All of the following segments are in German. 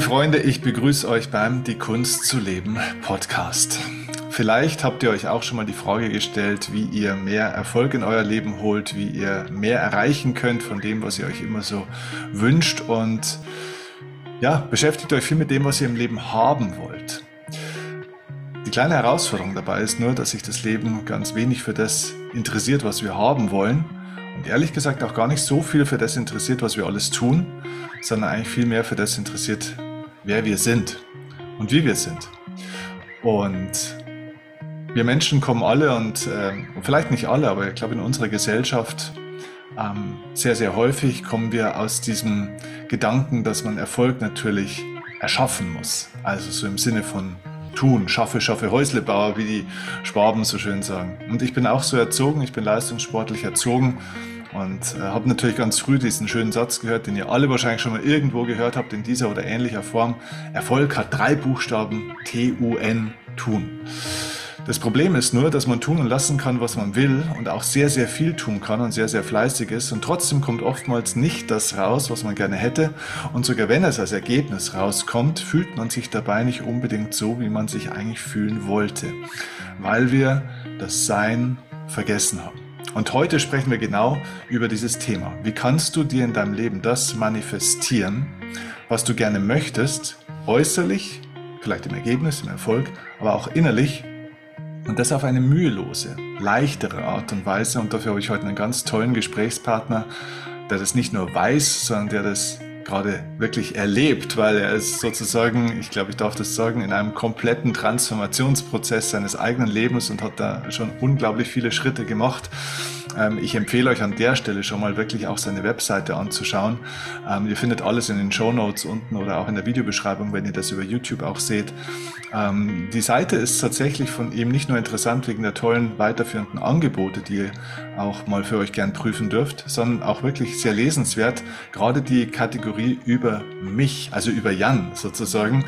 Liebe Freunde, ich begrüße euch beim Die Kunst zu leben Podcast. Vielleicht habt ihr euch auch schon mal die Frage gestellt, wie ihr mehr Erfolg in euer Leben holt, wie ihr mehr erreichen könnt von dem, was ihr euch immer so wünscht und ja, beschäftigt euch viel mit dem, was ihr im Leben haben wollt. Die kleine Herausforderung dabei ist nur, dass sich das Leben ganz wenig für das interessiert, was wir haben wollen und ehrlich gesagt auch gar nicht so viel für das interessiert, was wir alles tun, sondern eigentlich viel mehr für das interessiert, wer wir sind und wie wir sind. Und wir Menschen kommen alle und äh, vielleicht nicht alle, aber ich glaube in unserer Gesellschaft ähm, sehr, sehr häufig kommen wir aus diesem Gedanken, dass man Erfolg natürlich erschaffen muss. Also so im Sinne von tun, schaffe, schaffe, Häuslebauer, wie die Schwaben so schön sagen. Und ich bin auch so erzogen, ich bin leistungssportlich erzogen und äh, habe natürlich ganz früh diesen schönen Satz gehört, den ihr alle wahrscheinlich schon mal irgendwo gehört habt in dieser oder ähnlicher Form. Erfolg hat drei Buchstaben, T-U-N, tun. Das Problem ist nur, dass man tun und lassen kann, was man will und auch sehr, sehr viel tun kann und sehr, sehr fleißig ist und trotzdem kommt oftmals nicht das raus, was man gerne hätte und sogar wenn es als Ergebnis rauskommt, fühlt man sich dabei nicht unbedingt so, wie man sich eigentlich fühlen wollte, weil wir das Sein vergessen haben. Und heute sprechen wir genau über dieses Thema. Wie kannst du dir in deinem Leben das manifestieren, was du gerne möchtest, äußerlich, vielleicht im Ergebnis, im Erfolg, aber auch innerlich und das auf eine mühelose, leichtere Art und Weise. Und dafür habe ich heute einen ganz tollen Gesprächspartner, der das nicht nur weiß, sondern der das gerade wirklich erlebt, weil er ist sozusagen, ich glaube, ich darf das sagen, in einem kompletten Transformationsprozess seines eigenen Lebens und hat da schon unglaublich viele Schritte gemacht. Ähm, ich empfehle euch an der Stelle schon mal wirklich auch seine Webseite anzuschauen. Ähm, ihr findet alles in den Show Notes unten oder auch in der Videobeschreibung, wenn ihr das über YouTube auch seht. Ähm, die Seite ist tatsächlich von ihm nicht nur interessant wegen der tollen weiterführenden Angebote, die ihr auch mal für euch gern prüfen dürft, sondern auch wirklich sehr lesenswert. Gerade die Kategorie über mich, also über Jan sozusagen,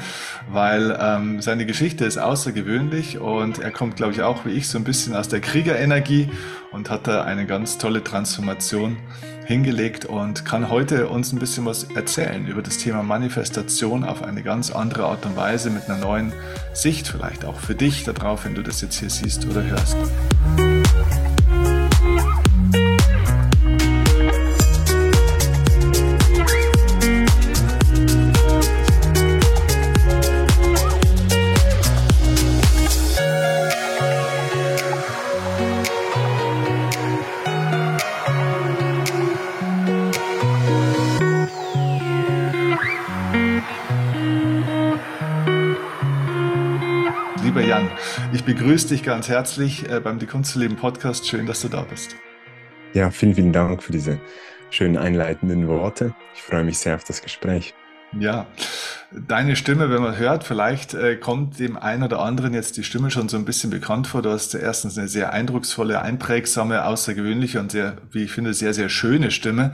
weil ähm, seine Geschichte ist außergewöhnlich und er kommt, glaube ich, auch wie ich so ein bisschen aus der Kriegerenergie und hat da eine ganz tolle Transformation hingelegt und kann heute uns ein bisschen was erzählen über das Thema Manifestation auf eine ganz andere Art und Weise mit einer neuen Sicht vielleicht auch für dich darauf, wenn du das jetzt hier siehst oder hörst. Begrüße dich ganz herzlich äh, beim Die Kunst zu leben Podcast. Schön, dass du da bist. Ja, vielen, vielen Dank für diese schönen einleitenden Worte. Ich freue mich sehr auf das Gespräch. Ja, deine Stimme, wenn man hört, vielleicht äh, kommt dem einen oder anderen jetzt die Stimme schon so ein bisschen bekannt vor. Du hast erstens eine sehr eindrucksvolle, einprägsame, außergewöhnliche und sehr, wie ich finde, sehr, sehr schöne Stimme.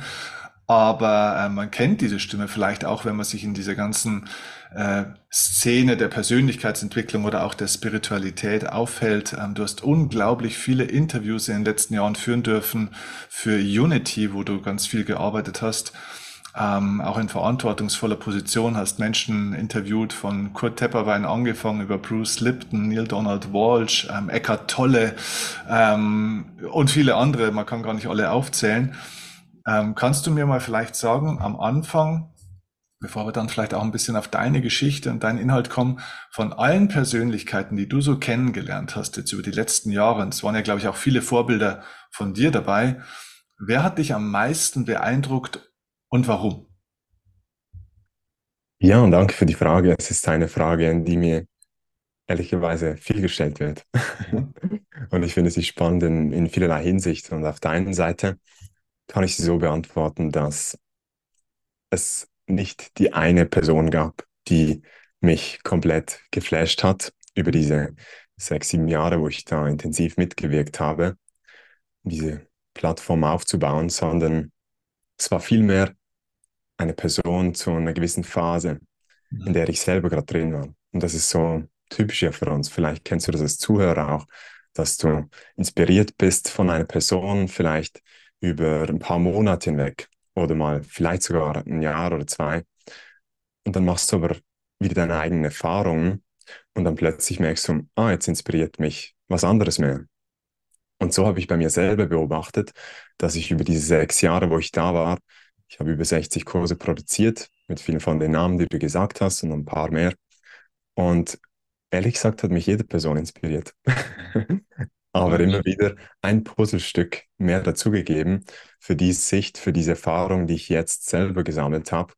Aber äh, man kennt diese Stimme vielleicht auch, wenn man sich in dieser ganzen äh, Szene der Persönlichkeitsentwicklung oder auch der Spiritualität aufhält. Ähm, du hast unglaublich viele Interviews in den letzten Jahren führen dürfen für Unity, wo du ganz viel gearbeitet hast. Ähm, auch in verantwortungsvoller Position hast Menschen interviewt, von Kurt Tepperwein angefangen über Bruce Lipton, Neil Donald Walsh, ähm, Eckhart Tolle ähm, und viele andere. Man kann gar nicht alle aufzählen. Ähm, kannst du mir mal vielleicht sagen, am Anfang, bevor wir dann vielleicht auch ein bisschen auf deine Geschichte und deinen Inhalt kommen, von allen Persönlichkeiten, die du so kennengelernt hast jetzt über die letzten Jahre, und es waren ja, glaube ich, auch viele Vorbilder von dir dabei, wer hat dich am meisten beeindruckt und warum? Ja, und danke für die Frage. Es ist eine Frage, in die mir ehrlicherweise viel gestellt wird. Mhm. und ich finde sie spannend in, in vielerlei Hinsicht. Und auf der einen Seite kann ich sie so beantworten, dass es nicht die eine Person gab, die mich komplett geflasht hat über diese sechs, sieben Jahre, wo ich da intensiv mitgewirkt habe, diese Plattform aufzubauen, sondern es war vielmehr eine Person zu einer gewissen Phase, in der ich selber gerade drin war. Und das ist so typisch ja für uns. Vielleicht kennst du das als Zuhörer auch, dass du inspiriert bist von einer Person, vielleicht über ein paar Monate hinweg oder mal vielleicht sogar ein Jahr oder zwei. Und dann machst du aber wieder deine eigenen Erfahrungen und dann plötzlich merkst du, ah, jetzt inspiriert mich was anderes mehr. Und so habe ich bei mir selber beobachtet, dass ich über diese sechs Jahre, wo ich da war, ich habe über 60 Kurse produziert, mit vielen von den Namen, die du gesagt hast und ein paar mehr. Und ehrlich gesagt hat mich jede Person inspiriert. Aber immer wieder ein Puzzlestück mehr dazugegeben für die Sicht, für diese Erfahrung, die ich jetzt selber gesammelt habe.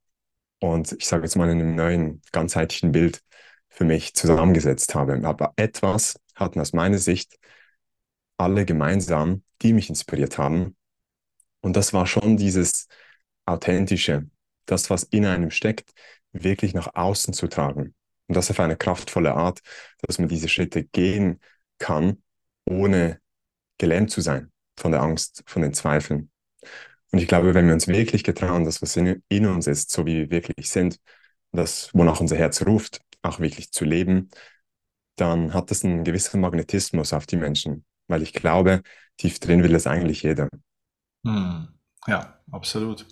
Und ich sage jetzt mal in einem neuen, ganzheitlichen Bild für mich zusammengesetzt habe. Aber etwas hatten aus meiner Sicht alle gemeinsam, die mich inspiriert haben. Und das war schon dieses Authentische, das, was in einem steckt, wirklich nach außen zu tragen. Und das auf eine kraftvolle Art, dass man diese Schritte gehen kann, ohne gelähmt zu sein von der Angst, von den Zweifeln. Und ich glaube, wenn wir uns wirklich getrauen, das, was in, in uns ist, so wie wir wirklich sind, das, wonach unser Herz ruft, auch wirklich zu leben, dann hat das einen gewissen Magnetismus auf die Menschen. Weil ich glaube, tief drin will es eigentlich jeder. Hm. Ja, absolut.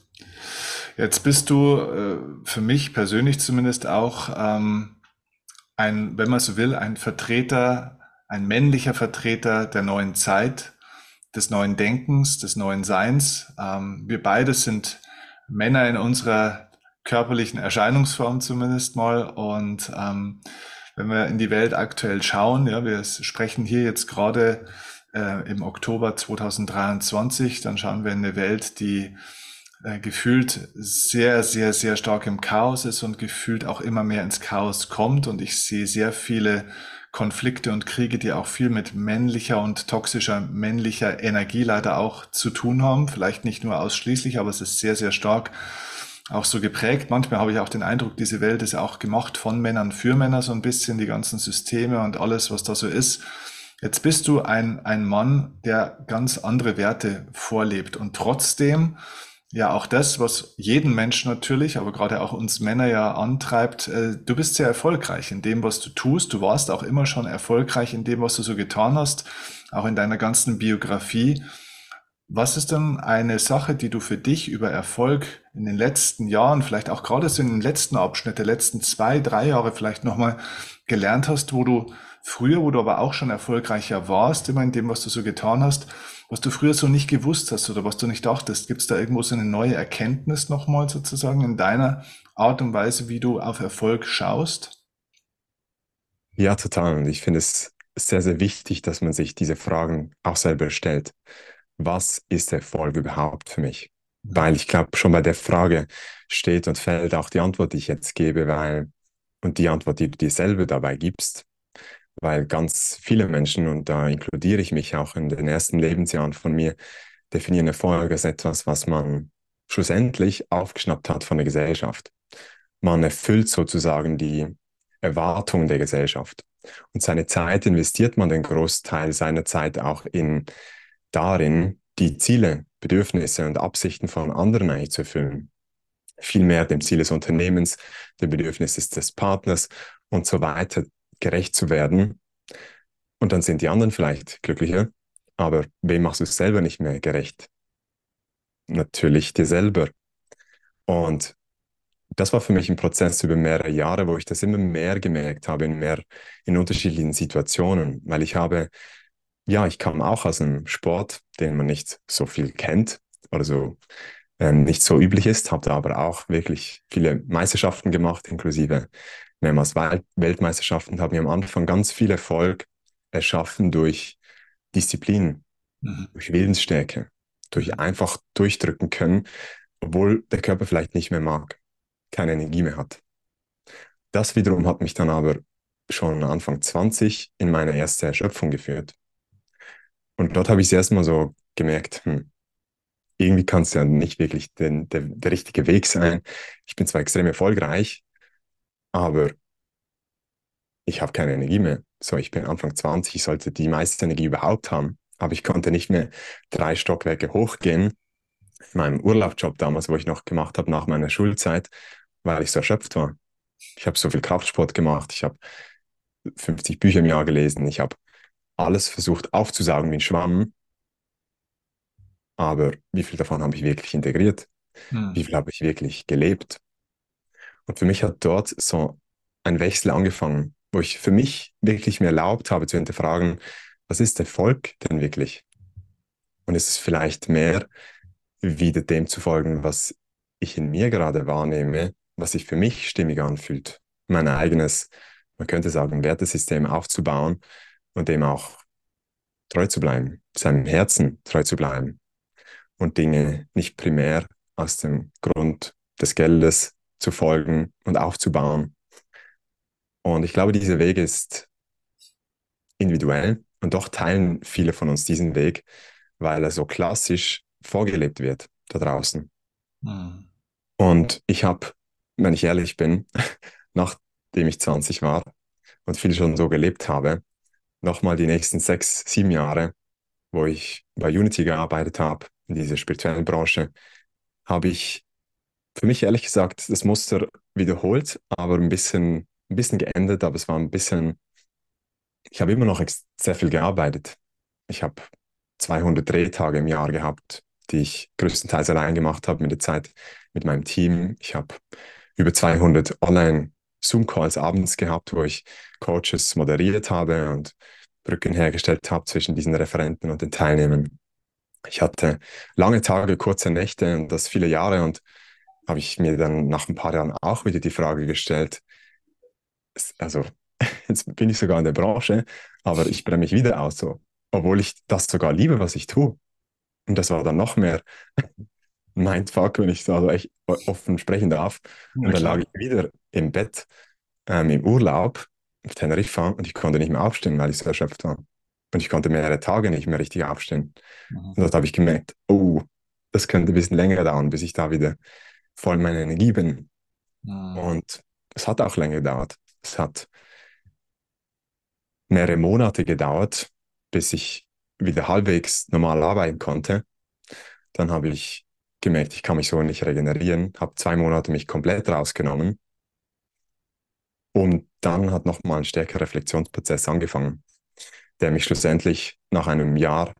Jetzt bist du äh, für mich persönlich zumindest auch ähm, ein, wenn man so will, ein Vertreter, ein männlicher Vertreter der neuen Zeit, des neuen Denkens, des neuen Seins. Ähm, wir beide sind Männer in unserer körperlichen Erscheinungsform zumindest mal. Und ähm, wenn wir in die Welt aktuell schauen, ja, wir sprechen hier jetzt gerade äh, im Oktober 2023, dann schauen wir in eine Welt, die äh, gefühlt sehr, sehr, sehr stark im Chaos ist und gefühlt auch immer mehr ins Chaos kommt. Und ich sehe sehr viele Konflikte und Kriege, die auch viel mit männlicher und toxischer männlicher Energie leider auch zu tun haben. Vielleicht nicht nur ausschließlich, aber es ist sehr, sehr stark auch so geprägt. Manchmal habe ich auch den Eindruck, diese Welt ist auch gemacht von Männern für Männer, so ein bisschen die ganzen Systeme und alles, was da so ist. Jetzt bist du ein, ein Mann, der ganz andere Werte vorlebt und trotzdem ja, auch das, was jeden Menschen natürlich, aber gerade auch uns Männer ja antreibt, äh, du bist sehr erfolgreich in dem, was du tust. Du warst auch immer schon erfolgreich in dem, was du so getan hast, auch in deiner ganzen Biografie. Was ist denn eine Sache, die du für dich über Erfolg in den letzten Jahren, vielleicht auch gerade so in den letzten Abschnitt der letzten zwei, drei Jahre vielleicht nochmal gelernt hast, wo du früher, wo du aber auch schon erfolgreicher warst, immer in dem, was du so getan hast, was du früher so nicht gewusst hast oder was du nicht dachtest? Gibt es da irgendwo so eine neue Erkenntnis nochmal sozusagen in deiner Art und Weise, wie du auf Erfolg schaust? Ja, total. Und ich finde es sehr, sehr wichtig, dass man sich diese Fragen auch selber stellt. Was ist Erfolg überhaupt für mich? Weil ich glaube, schon bei der Frage steht und fällt auch die Antwort, die ich jetzt gebe, weil, und die Antwort, die du dir selber dabei gibst, weil ganz viele Menschen, und da inkludiere ich mich auch in den ersten Lebensjahren von mir, definieren Erfolg als etwas, was man schlussendlich aufgeschnappt hat von der Gesellschaft. Man erfüllt sozusagen die Erwartungen der Gesellschaft. Und seine Zeit investiert man den Großteil seiner Zeit auch in darin, die Ziele, Bedürfnisse und Absichten von anderen eigentlich zu erfüllen. Vielmehr dem Ziel des Unternehmens, dem Bedürfnis des Partners und so weiter gerecht zu werden. Und dann sind die anderen vielleicht glücklicher, aber wem machst du es selber nicht mehr gerecht? Natürlich dir selber. Und das war für mich ein Prozess über mehrere Jahre, wo ich das immer mehr gemerkt habe, in mehr in unterschiedlichen Situationen, weil ich habe, ja, ich kam auch aus einem Sport, den man nicht so viel kennt oder so äh, nicht so üblich ist, habe da aber auch wirklich viele Meisterschaften gemacht, inklusive mehrmals Weltmeisterschaften, haben wir am Anfang ganz viel Erfolg erschaffen durch Disziplin, mhm. durch Willensstärke, durch einfach durchdrücken können, obwohl der Körper vielleicht nicht mehr mag, keine Energie mehr hat. Das wiederum hat mich dann aber schon Anfang 20 in meine erste Erschöpfung geführt. Und dort habe ich es erstmal so gemerkt, hm, irgendwie kann es ja nicht wirklich den, der, der richtige Weg sein. Ich bin zwar extrem erfolgreich, aber ich habe keine Energie mehr. So, ich bin Anfang 20, ich sollte die meiste Energie überhaupt haben, aber ich konnte nicht mehr drei Stockwerke hochgehen. In meinem Urlaubsjob damals, wo ich noch gemacht habe nach meiner Schulzeit, weil ich so erschöpft war. Ich habe so viel Kraftsport gemacht, ich habe 50 Bücher im Jahr gelesen, ich habe alles versucht aufzusaugen wie ein Schwamm. Aber wie viel davon habe ich wirklich integriert? Hm. Wie viel habe ich wirklich gelebt? Und für mich hat dort so ein Wechsel angefangen, wo ich für mich wirklich mir erlaubt habe zu hinterfragen, was ist Erfolg denn wirklich? Und ist es vielleicht mehr, wieder dem zu folgen, was ich in mir gerade wahrnehme, was sich für mich stimmig anfühlt, mein eigenes, man könnte sagen, Wertesystem aufzubauen und dem auch treu zu bleiben, seinem Herzen treu zu bleiben und Dinge nicht primär aus dem Grund des Geldes zu folgen und aufzubauen. Und ich glaube, dieser Weg ist individuell und doch teilen viele von uns diesen Weg, weil er so klassisch vorgelebt wird da draußen. Mhm. Und ich habe, wenn ich ehrlich bin, nachdem ich 20 war und viel schon so gelebt habe, nochmal die nächsten sechs, sieben Jahre, wo ich bei Unity gearbeitet habe, in dieser spirituellen Branche, habe ich für mich ehrlich gesagt das Muster wiederholt, aber ein bisschen, ein bisschen geändert, aber es war ein bisschen, ich habe immer noch sehr viel gearbeitet. Ich habe 200 Drehtage im Jahr gehabt, die ich größtenteils allein gemacht habe mit der Zeit mit meinem Team. Ich habe über 200 Online Zoom-Calls abends gehabt, wo ich Coaches moderiert habe und Brücken hergestellt habe zwischen diesen Referenten und den Teilnehmern. Ich hatte lange Tage, kurze Nächte und das viele Jahre und habe ich mir dann nach ein paar Jahren auch wieder die Frage gestellt, also jetzt bin ich sogar in der Branche, aber ich brenne mich wieder aus, so, obwohl ich das sogar liebe, was ich tue. Und das war dann noch mehr Mindfuck, wenn ich so also echt offen sprechen darf. Und dann lag ich wieder im Bett ähm, im Urlaub auf Teneriffa und ich konnte nicht mehr aufstehen, weil ich so erschöpft war. Und ich konnte mehrere Tage nicht mehr richtig aufstehen. Mhm. Und dort habe ich gemerkt, oh, das könnte ein bisschen länger dauern, bis ich da wieder voll meiner Energie bin. Mhm. Und es hat auch länger gedauert. Es hat mehrere Monate gedauert, bis ich wieder halbwegs normal arbeiten konnte. Dann habe ich gemerkt, ich kann mich so nicht regenerieren, habe zwei Monate mich komplett rausgenommen. Und dann hat nochmal ein stärkerer Reflexionsprozess angefangen, der mich schlussendlich nach einem Jahr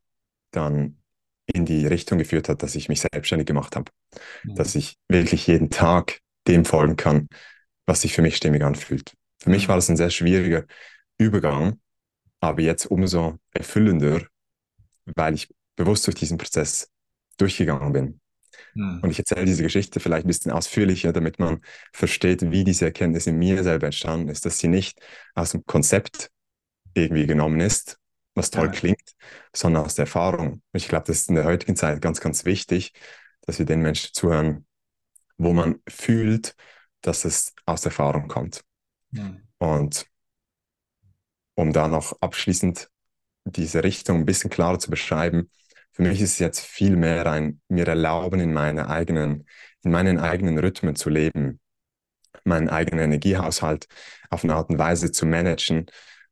dann in die Richtung geführt hat, dass ich mich selbstständig gemacht habe. Mhm. Dass ich wirklich jeden Tag dem folgen kann, was sich für mich stimmig anfühlt. Für mhm. mich war das ein sehr schwieriger Übergang, aber jetzt umso erfüllender, weil ich bewusst durch diesen Prozess durchgegangen bin. Mhm. Und ich erzähle diese Geschichte vielleicht ein bisschen ausführlicher, damit man versteht, wie diese Erkenntnis in mir selber entstanden ist, dass sie nicht aus dem Konzept irgendwie genommen ist, was toll ja. klingt, sondern aus der Erfahrung. Ich glaube, das ist in der heutigen Zeit ganz, ganz wichtig, dass wir den Menschen zuhören, wo man fühlt, dass es aus Erfahrung kommt. Mhm. Und um da noch abschließend diese Richtung ein bisschen klarer zu beschreiben, für mich ist es jetzt viel mehr ein mir erlauben, in meine eigenen, in meinen eigenen Rhythmen zu leben, meinen eigenen Energiehaushalt auf eine Art und Weise zu managen,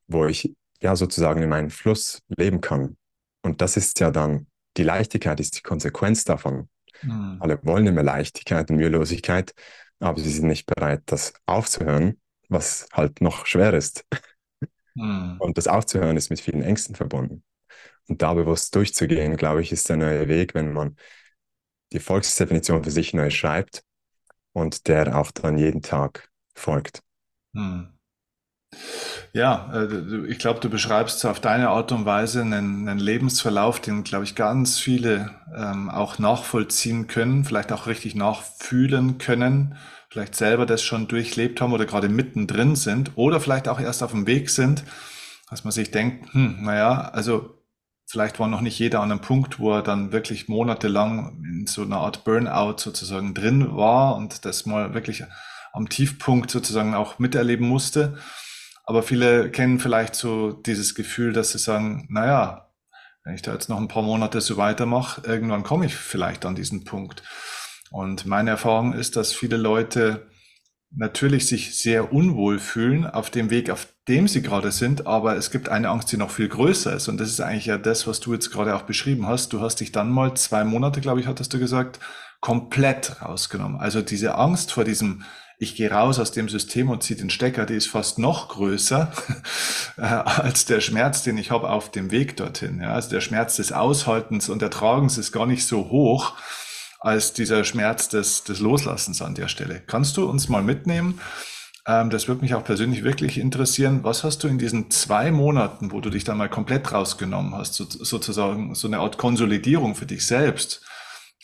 wo ich ja sozusagen in meinen Fluss leben kann. Und das ist ja dann die Leichtigkeit, ist die Konsequenz davon. Mhm. Alle wollen immer Leichtigkeit und Mühelosigkeit, aber sie sind nicht bereit, das aufzuhören, was halt noch schwer ist. Mhm. Und das aufzuhören ist mit vielen Ängsten verbunden. Und da bewusst durchzugehen, glaube ich, ist der neue Weg, wenn man die Volksdefinition für sich neu schreibt und der auch dann jeden Tag folgt. Mhm. Ja, äh, ich glaube, du beschreibst auf deine Art und Weise einen, einen Lebensverlauf, den, glaube ich, ganz viele ähm, auch nachvollziehen können, vielleicht auch richtig nachfühlen können, vielleicht selber das schon durchlebt haben oder gerade mittendrin sind oder vielleicht auch erst auf dem Weg sind, dass man sich denkt, hm, naja, also vielleicht war noch nicht jeder an einem Punkt, wo er dann wirklich monatelang in so einer Art Burnout sozusagen drin war und das mal wirklich am Tiefpunkt sozusagen auch miterleben musste. Aber viele kennen vielleicht so dieses Gefühl, dass sie sagen, naja, wenn ich da jetzt noch ein paar Monate so weitermache, irgendwann komme ich vielleicht an diesen Punkt. Und meine Erfahrung ist, dass viele Leute natürlich sich sehr unwohl fühlen auf dem Weg, auf dem sie gerade sind, aber es gibt eine Angst, die noch viel größer ist. Und das ist eigentlich ja das, was du jetzt gerade auch beschrieben hast. Du hast dich dann mal zwei Monate, glaube ich, hattest du gesagt, komplett rausgenommen. Also diese Angst vor diesem, ich gehe raus aus dem System und ziehe den Stecker, die ist fast noch größer äh, als der Schmerz, den ich habe auf dem Weg dorthin. Ja, also der Schmerz des Aushaltens und Ertragens ist gar nicht so hoch als dieser Schmerz des, des Loslassens an der Stelle. Kannst du uns mal mitnehmen? Ähm, das würde mich auch persönlich wirklich interessieren. Was hast du in diesen zwei Monaten, wo du dich da mal komplett rausgenommen hast, so, sozusagen so eine Art Konsolidierung für dich selbst,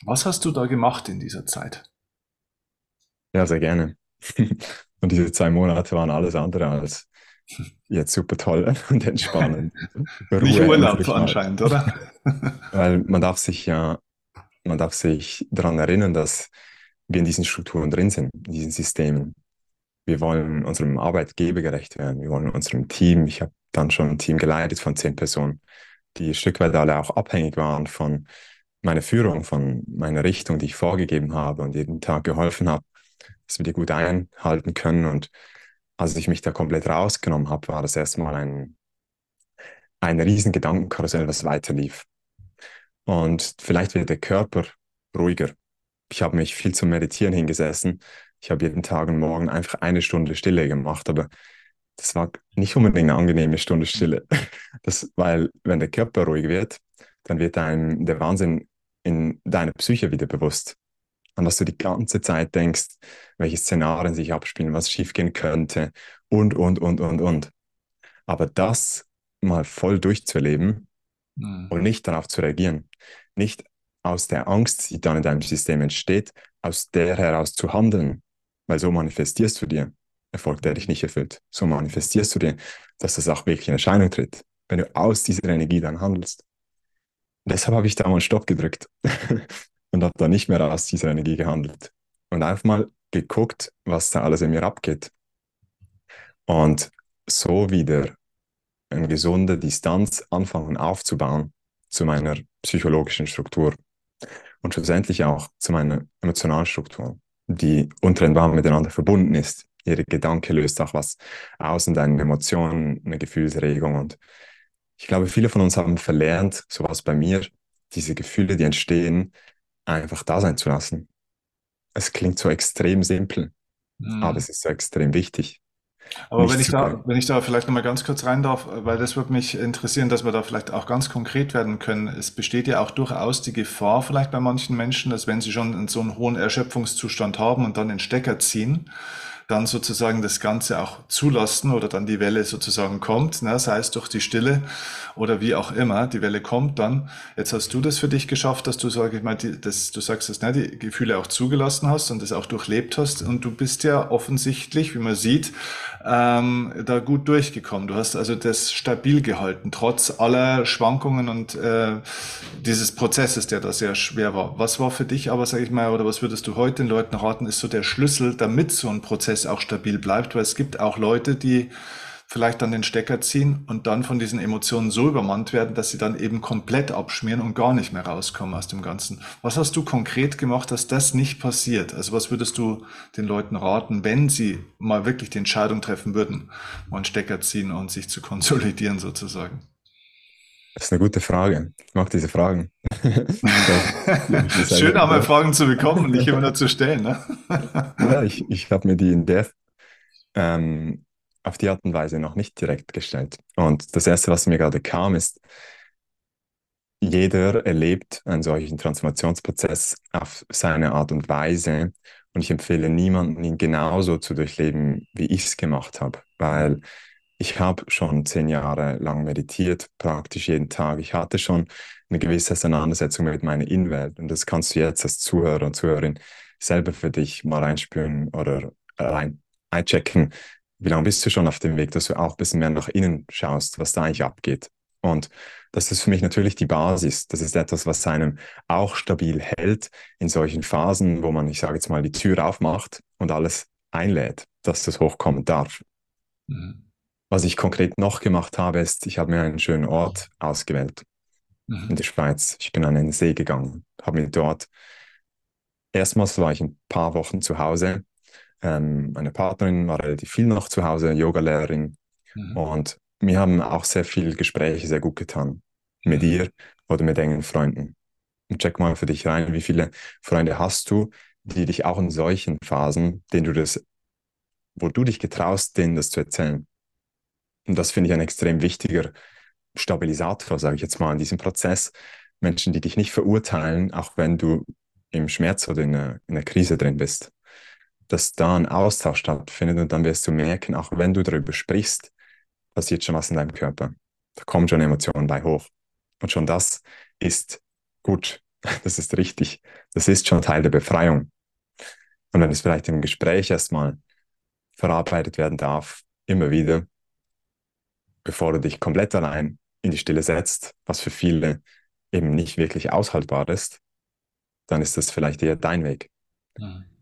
was hast du da gemacht in dieser Zeit? Ja, sehr gerne. Und diese zwei Monate waren alles andere als jetzt super toll und entspannend. Nicht Urlaub anscheinend, oder? Weil man darf sich ja, man darf sich daran erinnern, dass wir in diesen Strukturen drin sind, in diesen Systemen. Wir wollen unserem Arbeitgeber gerecht werden, wir wollen unserem Team, ich habe dann schon ein Team geleitet von zehn Personen, die ein Stück weit alle auch abhängig waren von meiner Führung, von meiner Richtung, die ich vorgegeben habe und jeden Tag geholfen habe, dass wir die gut einhalten können. Und als ich mich da komplett rausgenommen habe, war das erstmal ein, ein riesen Gedankenkarussell, was weiterlief. Und vielleicht wird der Körper ruhiger. Ich habe mich viel zum Meditieren hingesessen. Ich habe jeden Tag und Morgen einfach eine Stunde Stille gemacht, aber das war nicht unbedingt eine angenehme Stunde Stille. Das, weil wenn der Körper ruhig wird, dann wird einem der Wahnsinn in deiner Psyche wieder bewusst an was du die ganze Zeit denkst, welche Szenarien sich abspielen, was schiefgehen könnte und, und, und, und, und. Aber das mal voll durchzuerleben mhm. und nicht darauf zu reagieren, nicht aus der Angst, die dann in deinem System entsteht, aus der heraus zu handeln, weil so manifestierst du dir Erfolg, der dich nicht erfüllt. So manifestierst du dir, dass das auch wirklich in Erscheinung tritt, wenn du aus dieser Energie dann handelst. deshalb habe ich da mal Stopp gedrückt und habe da nicht mehr aus dieser Energie gehandelt. Und einfach mal geguckt, was da alles in mir abgeht. Und so wieder eine gesunde Distanz anfangen aufzubauen zu meiner psychologischen Struktur und schlussendlich auch zu meiner emotionalen Struktur, die untrennbar miteinander verbunden ist. Jeder Gedanke löst auch was aus in deinen Emotionen, eine Gefühlsregung. Und ich glaube, viele von uns haben verlernt, so was bei mir, diese Gefühle, die entstehen, einfach da sein zu lassen. Es klingt so extrem simpel, mhm. aber es ist so extrem wichtig. Aber wenn ich, da, wenn ich da vielleicht nochmal ganz kurz rein darf, weil das würde mich interessieren, dass wir da vielleicht auch ganz konkret werden können. Es besteht ja auch durchaus die Gefahr vielleicht bei manchen Menschen, dass wenn sie schon so einen hohen Erschöpfungszustand haben und dann den Stecker ziehen, dann sozusagen das Ganze auch zulassen oder dann die Welle sozusagen kommt, ne, sei es durch die Stille oder wie auch immer, die Welle kommt dann. Jetzt hast du das für dich geschafft, dass du, sage ich mal, die, das, du sagst es, ne, die Gefühle auch zugelassen hast und das auch durchlebt hast und du bist ja offensichtlich, wie man sieht, ähm, da gut durchgekommen. Du hast also das stabil gehalten, trotz aller Schwankungen und äh, dieses Prozesses, der da sehr schwer war. Was war für dich aber, sage ich mal, oder was würdest du heute den Leuten raten, ist so der Schlüssel, damit so ein Prozess auch stabil bleibt? Weil es gibt auch Leute, die vielleicht dann den Stecker ziehen und dann von diesen Emotionen so übermannt werden, dass sie dann eben komplett abschmieren und gar nicht mehr rauskommen aus dem Ganzen. Was hast du konkret gemacht, dass das nicht passiert? Also was würdest du den Leuten raten, wenn sie mal wirklich die Entscheidung treffen würden, mal einen Stecker ziehen und sich zu konsolidieren sozusagen? Das ist eine gute Frage. Ich mag diese Fragen. Schön, einmal Fragen zu bekommen und nicht immer nur zu stellen. Ne? ja, ich, ich habe mir die in der ähm, auf die Art und Weise noch nicht direkt gestellt. Und das Erste, was mir gerade kam, ist, jeder erlebt einen solchen Transformationsprozess auf seine Art und Weise. Und ich empfehle niemanden, ihn genauso zu durchleben, wie ich es gemacht habe, weil ich habe schon zehn Jahre lang meditiert, praktisch jeden Tag. Ich hatte schon eine gewisse Auseinandersetzung mit meiner Innenwelt. Und das kannst du jetzt als Zuhörer und Zuhörerin selber für dich mal reinspüren oder rein einchecken, wie lange bist du schon auf dem Weg, dass du auch ein bisschen mehr nach innen schaust, was da eigentlich abgeht? Und das ist für mich natürlich die Basis. Das ist etwas, was einem auch stabil hält in solchen Phasen, wo man, ich sage jetzt mal, die Tür aufmacht und alles einlädt, dass das hochkommen darf. Mhm. Was ich konkret noch gemacht habe, ist, ich habe mir einen schönen Ort ausgewählt mhm. in der Schweiz. Ich bin an den See gegangen, habe mir dort, erstmals war ich ein paar Wochen zu Hause ähm, meine Partnerin war relativ viel noch zu Hause, Yogalehrerin. Mhm. Und mir haben auch sehr viele Gespräche sehr gut getan. Mit mhm. ihr oder mit engen Freunden. Und check mal für dich rein, wie viele Freunde hast du, die dich auch in solchen Phasen, denen du das, wo du dich getraust, denen das zu erzählen. Und das finde ich ein extrem wichtiger Stabilisator, sage ich jetzt mal, in diesem Prozess. Menschen, die dich nicht verurteilen, auch wenn du im Schmerz oder in einer, in einer Krise drin bist dass da ein Austausch stattfindet und dann wirst du merken, auch wenn du darüber sprichst, passiert schon was in deinem Körper. Da kommen schon Emotionen bei hoch. Und schon das ist gut. Das ist richtig. Das ist schon Teil der Befreiung. Und wenn es vielleicht im Gespräch erstmal verarbeitet werden darf, immer wieder, bevor du dich komplett allein in die Stille setzt, was für viele eben nicht wirklich aushaltbar ist, dann ist das vielleicht eher dein Weg. Mhm.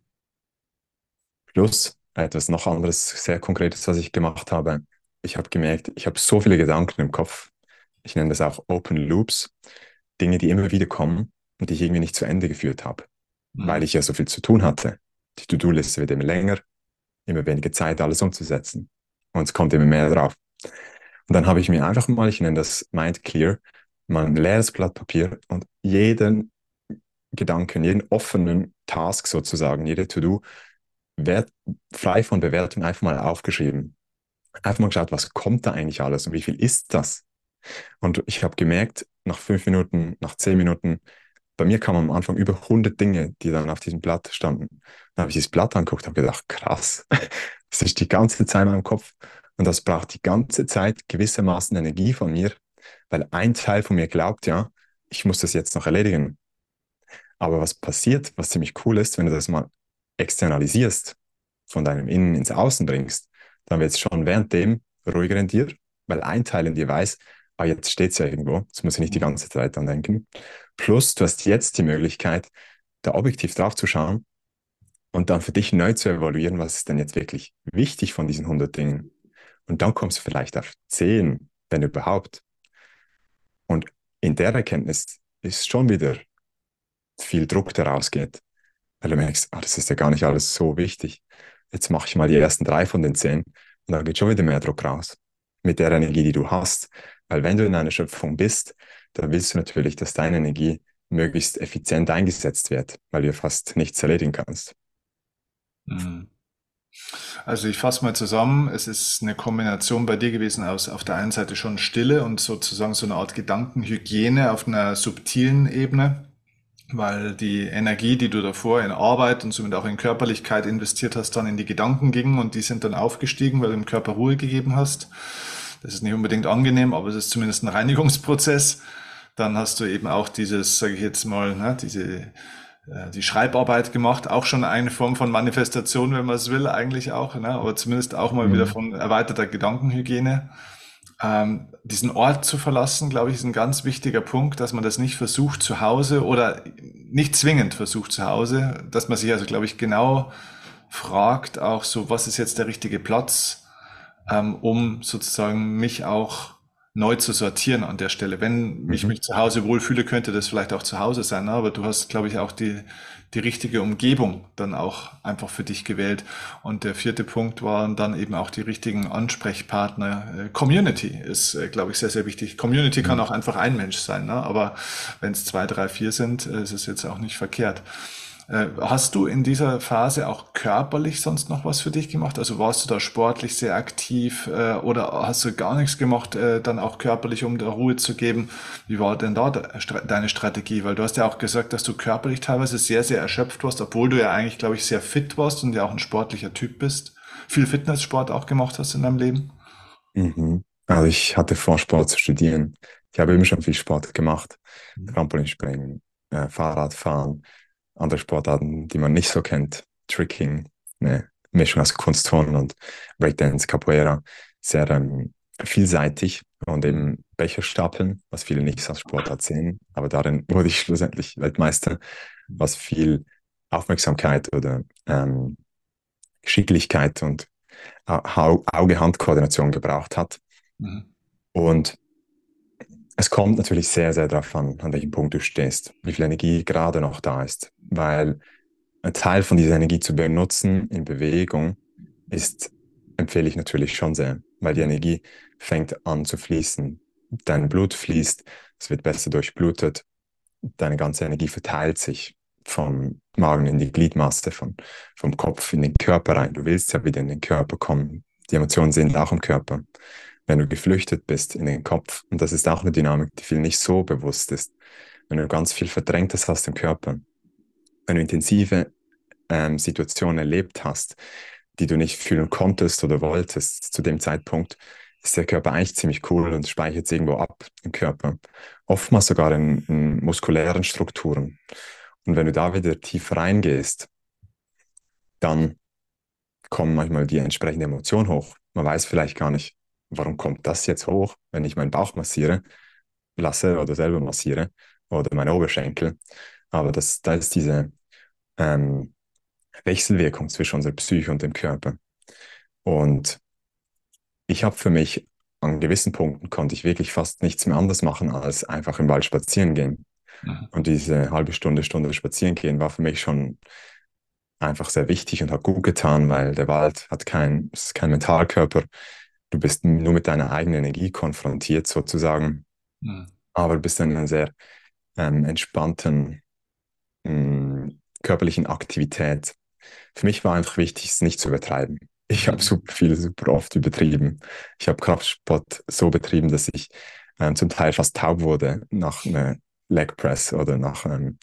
Plus etwas noch anderes, sehr Konkretes, was ich gemacht habe. Ich habe gemerkt, ich habe so viele Gedanken im Kopf. Ich nenne das auch Open Loops. Dinge, die immer wieder kommen und die ich irgendwie nicht zu Ende geführt habe, mhm. weil ich ja so viel zu tun hatte. Die To-Do-Liste wird immer länger, immer weniger Zeit, alles umzusetzen. Und es kommt immer mehr drauf. Und dann habe ich mir einfach mal, ich nenne das Mind Clear, mal ein leeres Blatt Papier und jeden Gedanken, jeden offenen Task sozusagen, jede To-Do, frei von Bewertung einfach mal aufgeschrieben. Einfach mal geschaut, was kommt da eigentlich alles und wie viel ist das? Und ich habe gemerkt, nach fünf Minuten, nach zehn Minuten, bei mir kamen am Anfang über 100 Dinge, die dann auf diesem Blatt standen. Dann habe ich dieses Blatt angeguckt und gedacht, krass, das ist die ganze Zeit in meinem Kopf. Und das braucht die ganze Zeit gewissermaßen Energie von mir, weil ein Teil von mir glaubt, ja, ich muss das jetzt noch erledigen. Aber was passiert, was ziemlich cool ist, wenn du das mal externalisierst, von deinem Innen ins Außen bringst, dann wird es schon währenddem ruhiger in dir, weil ein Teil in dir weiß, ah, jetzt steht es ja irgendwo, jetzt muss ich nicht die ganze Zeit dran denken. Plus, du hast jetzt die Möglichkeit, da objektiv drauf zu schauen und dann für dich neu zu evaluieren, was ist denn jetzt wirklich wichtig von diesen 100 Dingen. Und dann kommst du vielleicht auf 10, wenn überhaupt. Und in der Erkenntnis ist schon wieder viel Druck, der rausgeht, weil du merkst, ah, das ist ja gar nicht alles so wichtig. Jetzt mache ich mal die ersten drei von den zehn und dann geht schon wieder mehr Druck raus. Mit der Energie, die du hast. Weil wenn du in einer Schöpfung bist, dann willst du natürlich, dass deine Energie möglichst effizient eingesetzt wird, weil du fast nichts erledigen kannst. Mhm. Also ich fasse mal zusammen, es ist eine Kombination bei dir gewesen aus auf der einen Seite schon Stille und sozusagen so eine Art Gedankenhygiene auf einer subtilen Ebene, weil die Energie, die du davor in Arbeit und somit auch in Körperlichkeit investiert hast, dann in die Gedanken ging und die sind dann aufgestiegen, weil du dem Körper Ruhe gegeben hast. Das ist nicht unbedingt angenehm, aber es ist zumindest ein Reinigungsprozess. Dann hast du eben auch dieses, sage ich jetzt mal, ne, diese äh, die Schreibarbeit gemacht, auch schon eine Form von Manifestation, wenn man es will, eigentlich auch, ne? aber zumindest auch mal mhm. wieder von erweiterter Gedankenhygiene. Ähm, diesen Ort zu verlassen, glaube ich, ist ein ganz wichtiger Punkt, dass man das nicht versucht zu Hause oder nicht zwingend versucht zu Hause, dass man sich also, glaube ich, genau fragt, auch so, was ist jetzt der richtige Platz, ähm, um sozusagen mich auch neu zu sortieren an der Stelle. Wenn ich mhm. mich zu Hause wohlfühle, könnte das vielleicht auch zu Hause sein, ne? aber du hast, glaube ich, auch die, die richtige Umgebung dann auch einfach für dich gewählt. Und der vierte Punkt waren dann eben auch die richtigen Ansprechpartner. Äh, Community ist, äh, glaube ich, sehr, sehr wichtig. Community kann mhm. auch einfach ein Mensch sein, ne? aber wenn es zwei, drei, vier sind, äh, ist es jetzt auch nicht verkehrt. Äh, hast du in dieser Phase auch körperlich sonst noch was für dich gemacht? Also warst du da sportlich sehr aktiv äh, oder hast du gar nichts gemacht, äh, dann auch körperlich, um der Ruhe zu geben? Wie war denn da deine Strategie? Weil du hast ja auch gesagt, dass du körperlich teilweise sehr, sehr erschöpft warst, obwohl du ja eigentlich, glaube ich, sehr fit warst und ja auch ein sportlicher Typ bist. Viel Fitnesssport auch gemacht hast in deinem Leben? Mhm. Also ich hatte vor, Sport zu studieren. Ich habe immer schon viel Sport gemacht. Mhm. Trampolinspringen, äh, Fahrradfahren andere Sportarten, die man nicht so kennt. Tricking, eine Mischung aus Kunstturnen und Breakdance, Capoeira, sehr ähm, vielseitig und eben Becherstapeln, was viele nicht als Sportart sehen, aber darin wurde ich schlussendlich Weltmeister, was viel Aufmerksamkeit oder ähm, Geschicklichkeit und Auge-Hand-Koordination gebraucht hat. Mhm. Und es kommt natürlich sehr, sehr darauf an, an welchem Punkt du stehst, wie viel Energie gerade noch da ist, weil ein Teil von dieser Energie zu benutzen in Bewegung ist, empfehle ich natürlich schon sehr, weil die Energie fängt an zu fließen. Dein Blut fließt, es wird besser durchblutet, deine ganze Energie verteilt sich vom Magen in die Gliedmasse, von, vom Kopf in den Körper rein. Du willst ja wieder in den Körper kommen. Die Emotionen sind auch im Körper wenn du geflüchtet bist in den Kopf. Und das ist auch eine Dynamik, die viel nicht so bewusst ist. Wenn du ganz viel Verdrängtes hast im Körper, wenn du intensive ähm, Situationen erlebt hast, die du nicht fühlen konntest oder wolltest zu dem Zeitpunkt, ist der Körper eigentlich ziemlich cool und speichert es irgendwo ab im Körper. Oftmals sogar in, in muskulären Strukturen. Und wenn du da wieder tief reingehst, dann kommen manchmal die entsprechende Emotion hoch. Man weiß vielleicht gar nicht, warum kommt das jetzt hoch, wenn ich meinen Bauch massiere, lasse oder selber massiere oder meine Oberschenkel. Aber das, da ist diese ähm, Wechselwirkung zwischen unserer Psyche und dem Körper. Und ich habe für mich an gewissen Punkten konnte ich wirklich fast nichts mehr anders machen, als einfach im Wald spazieren gehen. Mhm. Und diese halbe Stunde, Stunde spazieren gehen war für mich schon einfach sehr wichtig und hat gut getan, weil der Wald hat kein, ist kein Mentalkörper. Du bist nur mit deiner eigenen Energie konfrontiert sozusagen. Mhm. Aber du bist in einer sehr ähm, entspannten mh, mm, körperlichen Aktivität. Für mich war einfach wichtig, es nicht zu übertreiben. Ich habe mhm. super viel, super oft übertrieben. Ich habe Kraftsport so betrieben, dass ich ähm, zum Teil fast taub wurde nach einer Leg Press oder nach, ähm,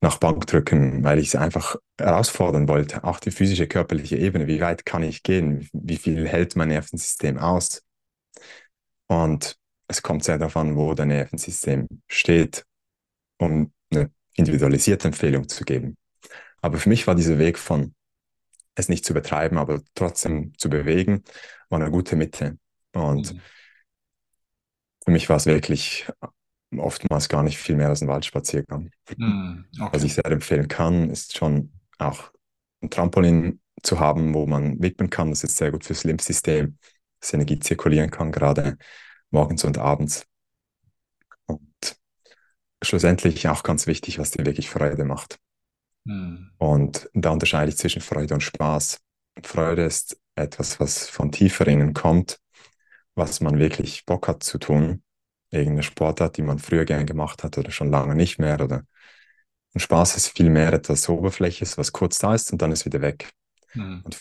nach Bankdrücken, weil ich es einfach herausfordern wollte. Auch die physische, körperliche Ebene. Wie weit kann ich gehen? Wie viel hält mein Nervensystem aus? Und es kommt sehr an, wo dein Nervensystem steht, um eine individualisierte Empfehlung zu geben. Aber für mich war dieser Weg von es nicht zu betreiben, aber trotzdem zu bewegen, war eine gute Mitte. Und mhm. für mich war es wirklich oftmals gar nicht viel mehr als ein Waldspaziergang. Mhm. Okay. Was ich sehr empfehlen kann, ist schon auch ein Trampolin zu haben, wo man wippen kann. Das ist sehr gut fürs Lymphsystem, dass Energie zirkulieren kann, gerade morgens und abends. Und schlussendlich auch ganz wichtig, was dir wirklich Freude macht. Mhm. Und da unterscheide ich zwischen Freude und Spaß. Freude ist etwas, was von tiefer innen kommt, was man wirklich Bock hat zu tun. Irgendeine Sportart, die man früher gern gemacht hat oder schon lange nicht mehr. Oder und Spaß ist viel mehr etwas Oberfläches, was kurz da ist und dann ist wieder weg. Mhm. Und,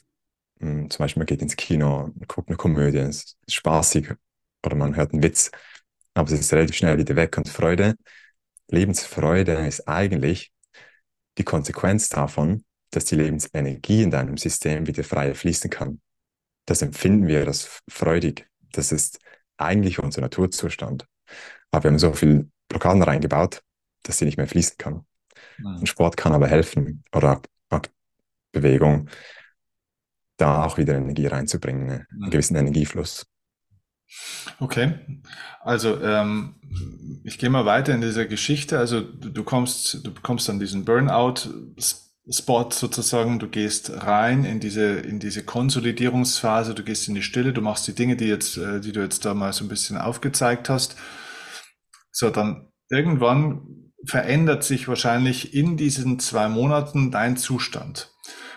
mh, hm, zum Beispiel, man geht ins Kino, guckt eine Komödie, es ist spaßig oder man hört einen Witz, aber es ist relativ schnell wieder weg. Und Freude, Lebensfreude ist eigentlich die Konsequenz davon, dass die Lebensenergie in deinem System wieder frei fließen kann. Das empfinden wir als freudig. Das ist eigentlich unser Naturzustand. Aber wir haben so viel Blockaden reingebaut, dass sie nicht mehr fließen kann. Mhm. Sport kann aber helfen oder Bewegung, da auch wieder Energie reinzubringen, einen mhm. gewissen Energiefluss. Okay, also ähm, ich gehe mal weiter in dieser Geschichte. Also du, du kommst, du bekommst dann diesen Burnout-Spot sozusagen. Du gehst rein in diese in diese Konsolidierungsphase. Du gehst in die Stille. Du machst die Dinge, die jetzt, äh, die du jetzt da mal so ein bisschen aufgezeigt hast. So dann irgendwann verändert sich wahrscheinlich in diesen zwei Monaten dein Zustand.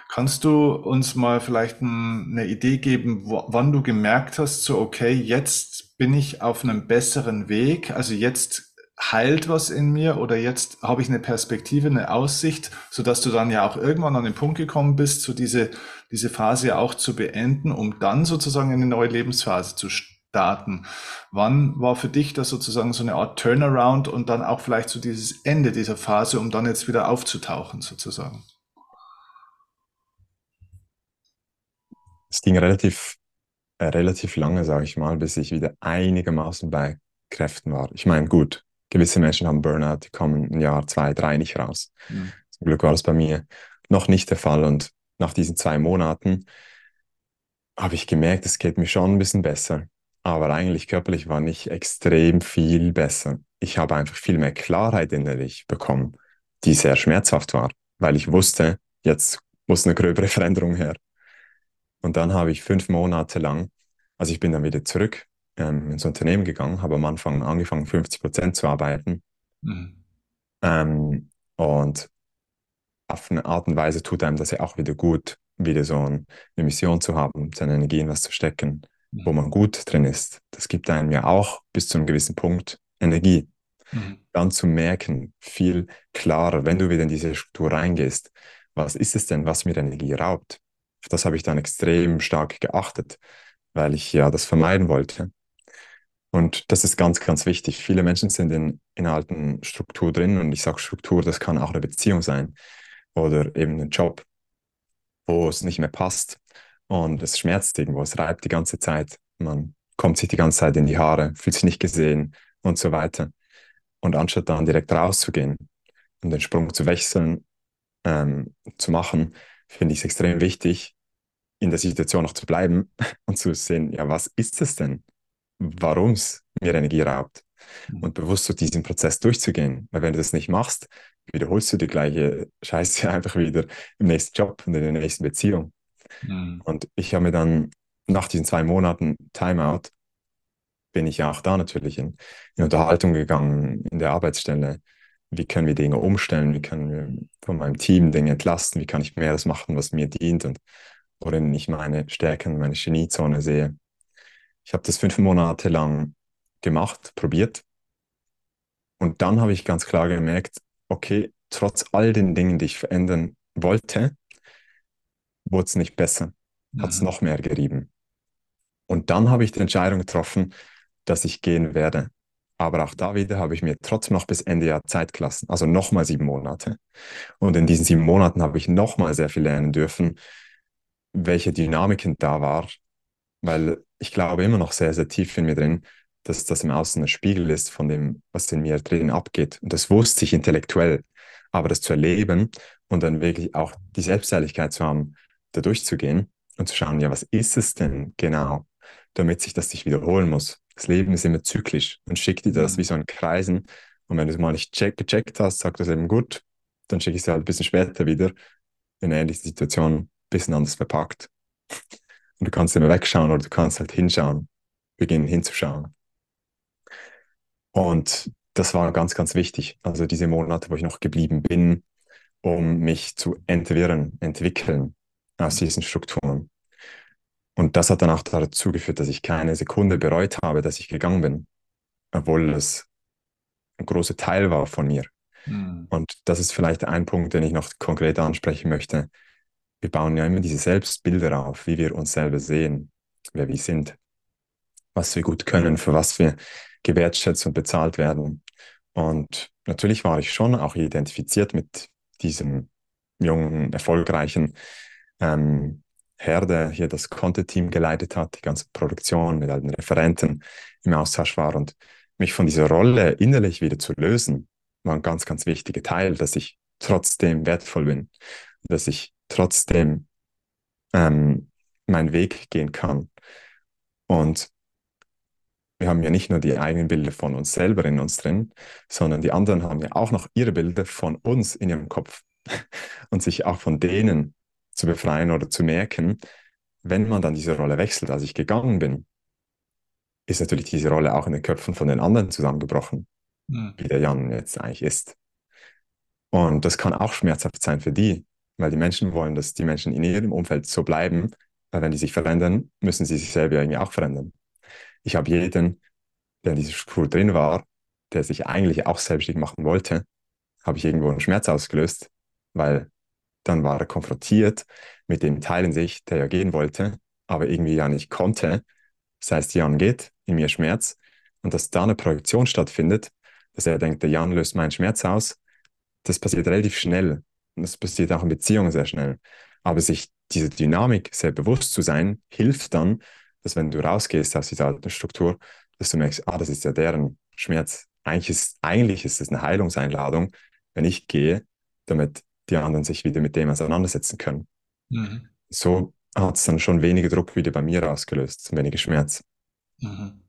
Kannst du uns mal vielleicht eine Idee geben, wann du gemerkt hast, so, okay, jetzt bin ich auf einem besseren Weg, also jetzt heilt was in mir oder jetzt habe ich eine Perspektive, eine Aussicht, so dass du dann ja auch irgendwann an den Punkt gekommen bist, so diese, diese Phase auch zu beenden, um dann sozusagen eine neue Lebensphase zu starten. Wann war für dich das sozusagen so eine Art Turnaround und dann auch vielleicht so dieses Ende dieser Phase, um dann jetzt wieder aufzutauchen sozusagen? es ging relativ, äh, relativ lange, sage ich mal, bis ich wieder einigermaßen bei Kräften war. Ich meine, gut, gewisse Menschen haben Burnout, die kommen ein Jahr, zwei, drei nicht raus. Mhm. Zum Glück war das bei mir noch nicht der Fall. Und nach diesen zwei Monaten habe ich gemerkt, es geht mir schon ein bisschen besser. Aber eigentlich körperlich war nicht extrem viel besser. Ich habe einfach viel mehr Klarheit innerlich bekommen, die sehr schmerzhaft war, weil ich wusste, jetzt muss eine gröbere Veränderung her. Und dann habe ich fünf Monate lang, also ich bin dann wieder zurück ähm, ins Unternehmen gegangen, habe am Anfang angefangen, 50 Prozent zu arbeiten. Mhm. Ähm, und auf eine Art und Weise tut einem das ja auch wieder gut, wieder so eine Mission zu haben, seine Energie in was zu stecken. Wo man gut drin ist. Das gibt einem ja auch bis zu einem gewissen Punkt Energie. Mhm. Dann zu merken, viel klarer, wenn du wieder in diese Struktur reingehst, was ist es denn, was mir Energie raubt? Auf das habe ich dann extrem stark geachtet, weil ich ja das vermeiden wollte. Und das ist ganz, ganz wichtig. Viele Menschen sind in, in einer alten Struktur drin und ich sage Struktur, das kann auch eine Beziehung sein oder eben ein Job. wo es nicht mehr passt und es schmerzt irgendwo, es reibt die ganze Zeit. Man kommt sich die ganze Zeit in die Haare, fühlt sich nicht gesehen und so weiter. Und anstatt dann direkt rauszugehen und den Sprung zu wechseln, ähm, zu machen, finde ich es extrem wichtig, in der Situation noch zu bleiben und zu sehen, ja, was ist es denn? Warum es mir Energie raubt? Mhm. Und bewusst so diesen Prozess durchzugehen. Weil wenn du das nicht machst, wiederholst du die gleiche Scheiße einfach wieder im nächsten Job und in der nächsten Beziehung. Mhm. Und ich habe mir dann nach diesen zwei Monaten Timeout bin ich ja auch da natürlich in, in Unterhaltung gegangen in der Arbeitsstelle. Wie können wir Dinge umstellen? Wie können wir von meinem Team Dinge entlasten? Wie kann ich mehr das machen, was mir dient und worin ich meine Stärken, meine Geniezone sehe? Ich habe das fünf Monate lang gemacht, probiert. Und dann habe ich ganz klar gemerkt, okay, trotz all den Dingen, die ich verändern wollte, wurde es nicht besser, hat es mhm. noch mehr gerieben. Und dann habe ich die Entscheidung getroffen, dass ich gehen werde. Aber auch da wieder habe ich mir trotzdem noch bis Ende Jahr Zeit gelassen, also nochmal sieben Monate. Und in diesen sieben Monaten habe ich nochmal sehr viel lernen dürfen, welche Dynamiken da war, weil ich glaube immer noch sehr, sehr tief in mir drin, dass das im Außen ein Spiegel ist von dem, was in mir drin abgeht. Und das wusste ich intellektuell. Aber das zu erleben und dann wirklich auch die Selbstehrlichkeit zu haben, da durchzugehen und zu schauen, ja, was ist es denn genau, damit sich das nicht wiederholen muss. Das Leben ist immer zyklisch und schickt dir das mhm. wie so ein Kreisen. Und wenn du es mal nicht check, gecheckt hast, sagt das eben gut, dann schicke ich es halt ein bisschen später wieder in eine ähnliche Situation, ein bisschen anders verpackt. Und du kannst immer wegschauen oder du kannst halt hinschauen, beginnen hinzuschauen. Und das war ganz, ganz wichtig. Also diese Monate, wo ich noch geblieben bin, um mich zu entwirren, entwickeln aus diesen Strukturen. Und das hat dann auch dazu geführt, dass ich keine Sekunde bereut habe, dass ich gegangen bin, obwohl es ein großer Teil war von mir. Mhm. Und das ist vielleicht ein Punkt, den ich noch konkret ansprechen möchte. Wir bauen ja immer diese Selbstbilder auf, wie wir uns selber sehen, wer wir sind, was wir gut können, für was wir gewertschätzt und bezahlt werden. Und natürlich war ich schon auch identifiziert mit diesem jungen, erfolgreichen ähm, Herr, der hier das Content-Team geleitet hat, die ganze Produktion mit allen Referenten im Austausch war und mich von dieser Rolle innerlich wieder zu lösen, war ein ganz, ganz wichtiger Teil, dass ich trotzdem wertvoll bin, dass ich trotzdem ähm, meinen Weg gehen kann. Und wir haben ja nicht nur die eigenen Bilder von uns selber in uns drin, sondern die anderen haben ja auch noch ihre Bilder von uns in ihrem Kopf. Und sich auch von denen zu befreien oder zu merken, wenn man dann diese Rolle wechselt, als ich gegangen bin, ist natürlich diese Rolle auch in den Köpfen von den anderen zusammengebrochen, mhm. wie der Jan jetzt eigentlich ist. Und das kann auch schmerzhaft sein für die, weil die Menschen wollen, dass die Menschen in ihrem Umfeld so bleiben, weil wenn die sich verändern, müssen sie sich selber irgendwie auch verändern ich habe jeden, der in dieser Struktur drin war, der sich eigentlich auch selbstständig machen wollte, habe ich irgendwo einen Schmerz ausgelöst, weil dann war er konfrontiert mit dem Teil in sich, der ja gehen wollte, aber irgendwie ja nicht konnte. Das heißt, Jan geht, in mir Schmerz und dass da eine Projektion stattfindet, dass er denkt, der Jan löst meinen Schmerz aus, das passiert relativ schnell und das passiert auch in Beziehungen sehr schnell. Aber sich diese Dynamik sehr bewusst zu sein, hilft dann, dass wenn du rausgehst aus dieser alten Struktur, dass du merkst, ah, das ist ja deren Schmerz. Eigentlich ist, eigentlich ist es eine Heilungseinladung, wenn ich gehe, damit die anderen sich wieder mit dem auseinandersetzen können. Mhm. So hat es dann schon weniger Druck wieder bei mir ausgelöst, weniger Schmerz. Mhm.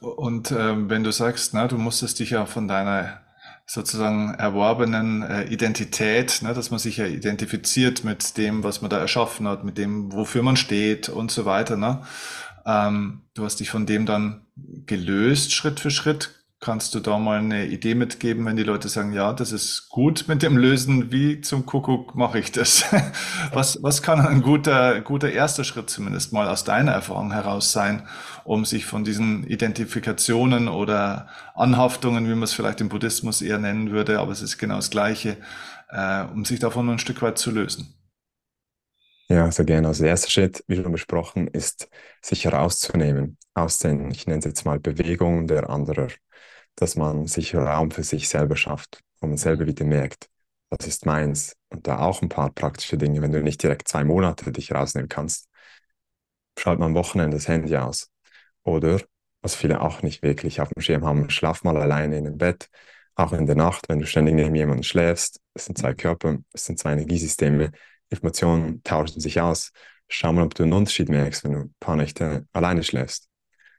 Und ähm, wenn du sagst, na, du musstest dich ja von deiner sozusagen erworbenen äh, Identität, ne, dass man sich ja identifiziert mit dem, was man da erschaffen hat, mit dem, wofür man steht und so weiter. Ne? Ähm, du hast dich von dem dann gelöst, Schritt für Schritt. Kannst du da mal eine Idee mitgeben, wenn die Leute sagen, ja, das ist gut mit dem Lösen, wie zum Kuckuck mache ich das? was, was kann ein guter, guter erster Schritt zumindest mal aus deiner Erfahrung heraus sein, um sich von diesen Identifikationen oder Anhaftungen, wie man es vielleicht im Buddhismus eher nennen würde, aber es ist genau das Gleiche, äh, um sich davon ein Stück weit zu lösen? Ja, sehr gerne. Also der erste Schritt, wie schon besprochen, ist, sich herauszunehmen aus den, ich nenne es jetzt mal Bewegungen der anderen dass man sich Raum für sich selber schafft, wo man selber wieder merkt, das ist meins. Und da auch ein paar praktische Dinge, wenn du nicht direkt zwei Monate dich rausnehmen kannst, schalt mal am Wochenende das Handy aus. Oder, was viele auch nicht wirklich auf dem Schirm haben, schlaf mal alleine in dem Bett, auch in der Nacht, wenn du ständig neben jemandem schläfst. Es sind zwei Körper, es sind zwei Energiesysteme, Informationen tauschen sich aus. Schau mal, ob du einen Unterschied merkst, wenn du ein paar Nächte alleine schläfst.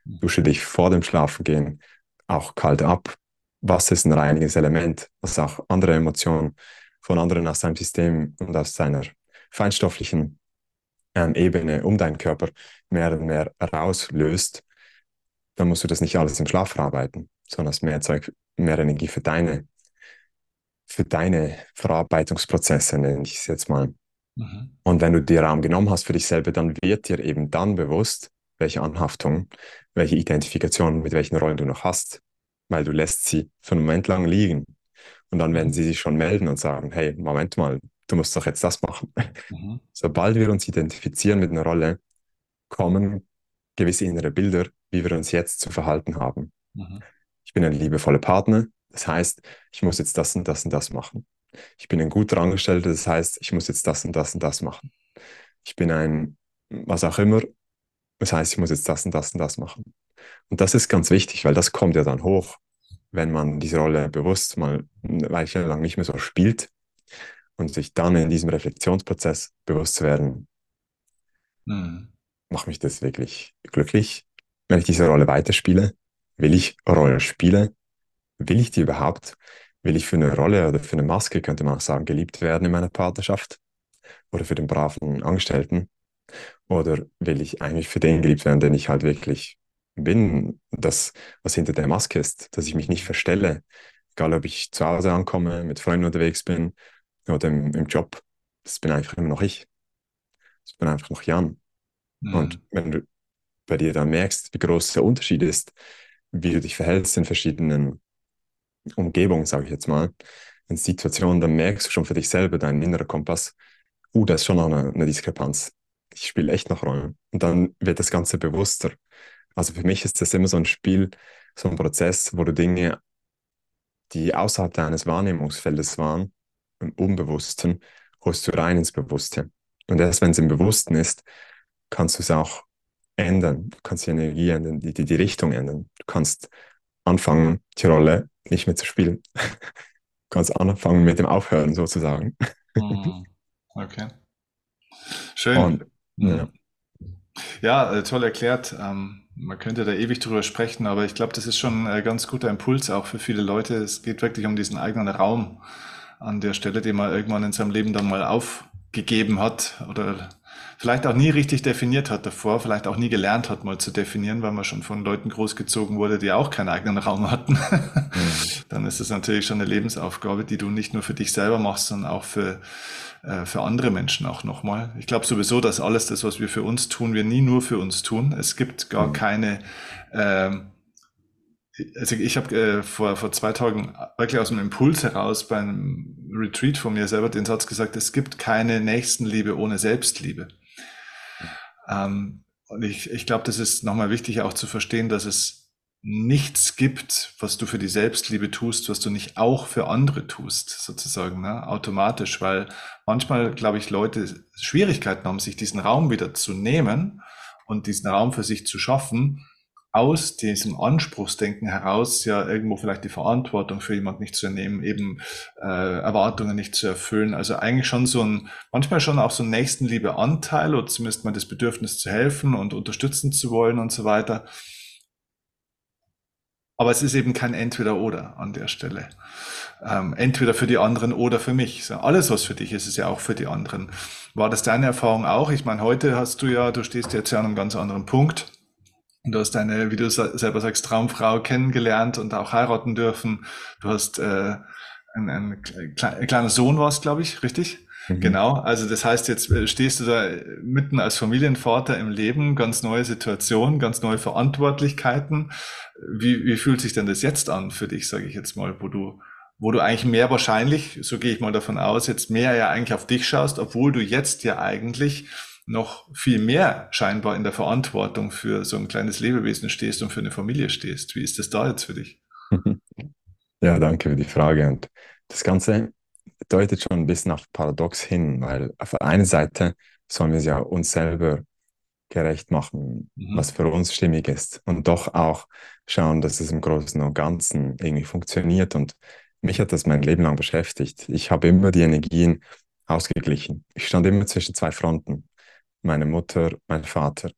Dusche dich vor dem Schlafengehen auch kalt ab. Wasser ist ein reiniges Element, was auch andere Emotionen von anderen aus deinem System und aus seiner feinstofflichen ähm, Ebene um deinen Körper mehr und mehr rauslöst, dann musst du das nicht alles im Schlaf verarbeiten, sondern hast mehr Zeug, mehr Energie für deine, für deine Verarbeitungsprozesse, nenne ich es jetzt mal. Mhm. Und wenn du dir Raum genommen hast für dich selber, dann wird dir eben dann bewusst, welche Anhaftung, welche Identifikation, mit welchen Rollen du noch hast, weil du lässt sie für einen Moment lang liegen. Und dann werden mhm. sie sich schon melden und sagen, hey, Moment mal, du musst doch jetzt das machen. Mhm. Sobald wir uns identifizieren mit einer Rolle, kommen gewisse innere Bilder, wie wir uns jetzt zu verhalten haben. Mhm. Ich bin ein liebevoller Partner, das heißt, ich muss jetzt das und das und das machen. Ich bin ein guter Angestellter, das heißt, ich muss jetzt das und das und das machen. Ich bin ein was auch immer, das heißt, ich muss jetzt das und das und das machen. Und das ist ganz wichtig, weil das kommt ja dann hoch, wenn man diese Rolle bewusst mal eine Weile lang nicht mehr so spielt und sich dann in diesem Reflexionsprozess bewusst zu werden, hm. macht mich das wirklich glücklich, wenn ich diese Rolle weiterspiele? Will ich Rolle spielen? Will ich die überhaupt? Will ich für eine Rolle oder für eine Maske, könnte man auch sagen, geliebt werden in meiner Partnerschaft? Oder für den braven Angestellten? Oder will ich eigentlich für den geliebt werden, den ich halt wirklich bin? Das, was hinter der Maske ist, dass ich mich nicht verstelle. Egal, ob ich zu Hause ankomme, mit Freunden unterwegs bin oder im, im Job. Das bin einfach immer noch ich. Das bin einfach noch Jan. Mhm. Und wenn du bei dir dann merkst, wie groß der Unterschied ist, wie du dich verhältst in verschiedenen Umgebungen, sage ich jetzt mal, in Situationen, dann merkst du schon für dich selber, dein innerer Kompass, uh, da ist schon noch eine, eine Diskrepanz. Ich spiele echt noch Rollen. Und dann wird das Ganze bewusster. Also für mich ist das immer so ein Spiel, so ein Prozess, wo du Dinge, die außerhalb deines Wahrnehmungsfeldes waren, im Unbewussten, holst du rein ins Bewusste. Und erst wenn es im Bewussten ist, kannst du es auch ändern. Du kannst die Energie ändern, die, die, die Richtung ändern. Du kannst anfangen, die Rolle nicht mehr zu spielen. du kannst anfangen mit dem Aufhören sozusagen. Hm. Okay. Schön. Und. Ja. Ja, äh, toll erklärt. Ähm, man könnte da ewig drüber sprechen, aber ich glaube, das ist schon ein ganz guter Impuls auch für viele Leute. Es geht wirklich um diesen eigenen Raum an der Stelle, den man irgendwann in seinem Leben dann mal aufgegeben hat oder vielleicht auch nie richtig definiert hat davor, vielleicht auch nie gelernt hat, mal zu definieren, weil man schon von Leuten großgezogen wurde, die auch keinen eigenen Raum hatten. Mhm. Dann ist es natürlich schon eine Lebensaufgabe, die du nicht nur für dich selber machst, sondern auch für, äh, für andere Menschen auch nochmal. Ich glaube sowieso, dass alles das, was wir für uns tun, wir nie nur für uns tun. Es gibt gar mhm. keine ähm, also ich habe äh, vor, vor zwei Tagen wirklich aus dem Impuls heraus beim Retreat von mir selber den Satz gesagt, es gibt keine Nächstenliebe ohne Selbstliebe. Ähm, und ich, ich glaube, das ist nochmal wichtig auch zu verstehen, dass es nichts gibt, was du für die Selbstliebe tust, was du nicht auch für andere tust, sozusagen, ne? automatisch, weil manchmal, glaube ich, Leute Schwierigkeiten haben, sich diesen Raum wieder zu nehmen und diesen Raum für sich zu schaffen, aus diesem Anspruchsdenken heraus ja irgendwo vielleicht die Verantwortung für jemand nicht zu nehmen, eben äh, Erwartungen nicht zu erfüllen. Also eigentlich schon so ein, manchmal schon auch so ein Nächstenliebe-Anteil oder zumindest mal das Bedürfnis zu helfen und unterstützen zu wollen und so weiter. Aber es ist eben kein Entweder-Oder an der Stelle. Ähm, entweder für die anderen oder für mich. So, alles, was für dich ist, ist ja auch für die anderen. War das deine Erfahrung auch? Ich meine, heute hast du ja, du stehst jetzt ja an einem ganz anderen Punkt Du hast deine, wie du selber sagst, Traumfrau kennengelernt und auch heiraten dürfen. Du hast äh, ein, ein, ein kleiner Sohn warst, glaube ich, richtig? Mhm. Genau. Also das heißt, jetzt äh, stehst du da mitten als Familienvater im Leben, ganz neue Situation, ganz neue Verantwortlichkeiten. Wie, wie fühlt sich denn das jetzt an für dich, sage ich jetzt mal, wo du wo du eigentlich mehr wahrscheinlich, so gehe ich mal davon aus, jetzt mehr ja eigentlich auf dich schaust, obwohl du jetzt ja eigentlich noch viel mehr scheinbar in der Verantwortung für so ein kleines Lebewesen stehst und für eine Familie stehst. Wie ist das da jetzt für dich? Ja, danke für die Frage. Und das Ganze deutet schon ein bisschen auf Paradox hin, weil auf der einen Seite sollen wir es ja uns selber gerecht machen, mhm. was für uns stimmig ist und doch auch schauen, dass es im Großen und Ganzen irgendwie funktioniert. Und mich hat das mein Leben lang beschäftigt. Ich habe immer die Energien ausgeglichen. Ich stand immer zwischen zwei Fronten. Meine Mutter, mein Vater,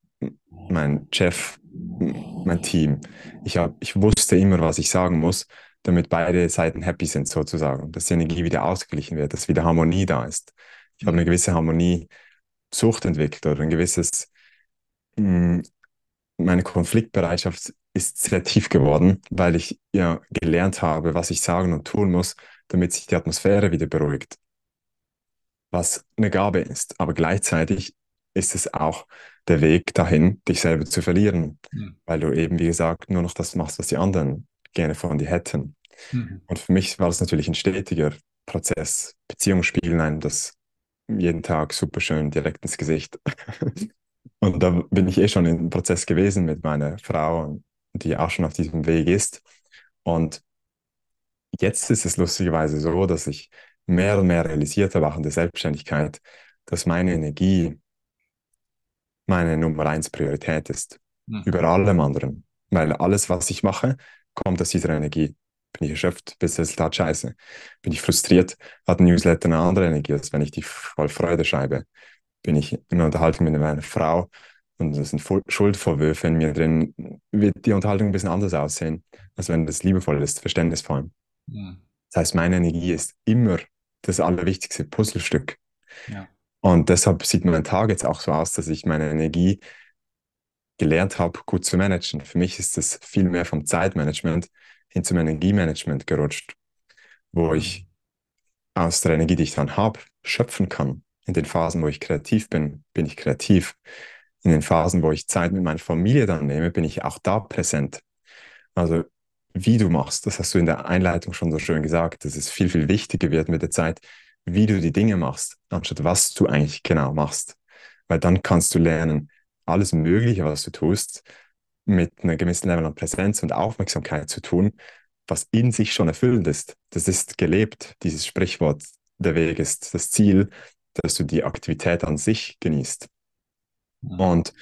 mein Chef, mein Team. Ich, hab, ich wusste immer, was ich sagen muss, damit beide Seiten happy sind, sozusagen. Dass die Energie wieder ausgeglichen wird, dass wieder Harmonie da ist. Ich habe eine gewisse Harmonie Sucht entwickelt oder ein gewisses hm, meine Konfliktbereitschaft ist sehr tief geworden, weil ich ja gelernt habe, was ich sagen und tun muss, damit sich die Atmosphäre wieder beruhigt. Was eine Gabe ist. Aber gleichzeitig ist es auch der Weg dahin, dich selber zu verlieren, mhm. weil du eben, wie gesagt, nur noch das machst, was die anderen gerne von dir hätten. Mhm. Und für mich war das natürlich ein stetiger Prozess. Beziehungen spiegeln einem das jeden Tag super schön direkt ins Gesicht. Und da bin ich eh schon im Prozess gewesen mit meiner Frau, die auch schon auf diesem Weg ist. Und jetzt ist es lustigerweise so, dass ich mehr und mehr realisiert habe, auch in der Selbstständigkeit, dass meine Energie meine Nummer eins Priorität ist. Mhm. Über allem anderen. Weil alles, was ich mache, kommt aus dieser Energie. Bin ich erschöpft, bis das Resultat scheiße. Bin ich frustriert, hat ein Newsletter eine andere Energie, als wenn ich die voll Freude schreibe bin ich in einer Unterhaltung mit meiner Frau und es sind Schuldvorwürfe in mir drin, wird die Unterhaltung ein bisschen anders aussehen, als wenn das liebevoll ist, verständnisvoll. Ja. Das heißt, meine Energie ist immer das allerwichtigste Puzzlestück. Ja. Und deshalb sieht mein Tag jetzt auch so aus, dass ich meine Energie gelernt habe, gut zu managen. Für mich ist es viel mehr vom Zeitmanagement hin zum Energiemanagement gerutscht, wo ich aus der Energie, die ich dann habe, schöpfen kann. In den Phasen, wo ich kreativ bin, bin ich kreativ. In den Phasen, wo ich Zeit mit meiner Familie dann nehme, bin ich auch da präsent. Also wie du machst, das hast du in der Einleitung schon so schön gesagt, dass es viel, viel wichtiger wird mit der Zeit, wie du die Dinge machst, anstatt was du eigentlich genau machst. Weil dann kannst du lernen, alles Mögliche, was du tust, mit einem gewissen Level an Präsenz und Aufmerksamkeit zu tun, was in sich schon erfüllend ist. Das ist gelebt, dieses Sprichwort, der Weg ist das Ziel, dass du die Aktivität an sich genießt. Und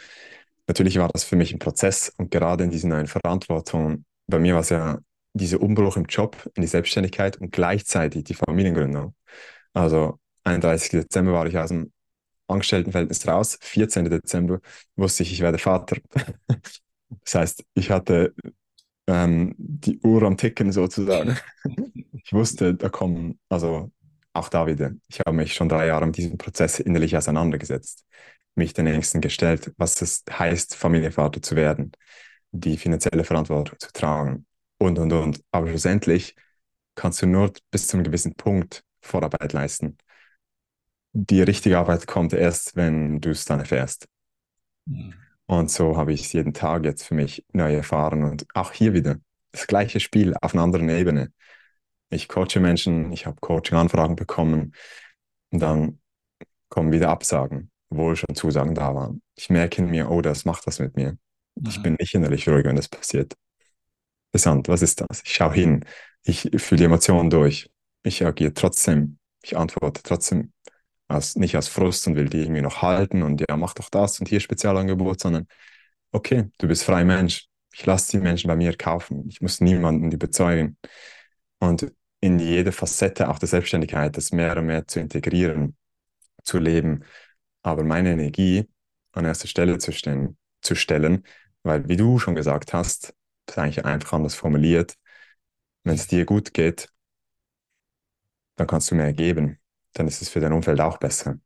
natürlich war das für mich ein Prozess und gerade in diesen neuen Verantwortungen, bei mir war es ja dieser Umbruch im Job, in die Selbstständigkeit und gleichzeitig die Familiengründung. Also 31. Dezember war ich aus dem Angestelltenverhältnis raus, 14. Dezember wusste ich, ich werde Vater. das heißt, ich hatte ähm, die Uhr am Ticken sozusagen. ich wusste, da kommen, also auch da wieder, ich habe mich schon drei Jahre mit diesem Prozess innerlich auseinandergesetzt, mich den Ängsten gestellt, was es heißt, Familienvater zu werden, die finanzielle Verantwortung zu tragen und, und, und. Aber schlussendlich kannst du nur bis zu einem gewissen Punkt Vorarbeit leisten. Die richtige Arbeit kommt erst, wenn du es dann erfährst. Mhm. Und so habe ich es jeden Tag jetzt für mich neu erfahren und auch hier wieder das gleiche Spiel auf einer anderen Ebene. Ich coache Menschen, ich habe Coaching-Anfragen bekommen und dann kommen wieder Absagen, obwohl schon Zusagen da waren. Ich merke in mir, oh, das macht was mit mir. Mhm. Ich bin nicht innerlich ruhig, wenn das passiert. Interessant, was ist das? Ich schaue hin, ich fühle die Emotionen durch, ich agiere trotzdem, ich antworte trotzdem als, nicht aus Frust und will die irgendwie noch halten und ja, mach doch das und hier Spezialangebot, sondern okay, du bist frei Mensch. Ich lasse die Menschen bei mir kaufen. Ich muss niemanden überzeugen und in jede Facette auch der Selbstständigkeit das mehr und mehr zu integrieren, zu leben, aber meine Energie an erster Stelle zu stellen, zu stellen weil wie du schon gesagt hast, das ist eigentlich einfach anders formuliert, wenn es dir gut geht, dann kannst du mehr geben, dann ist es für dein Umfeld auch besser,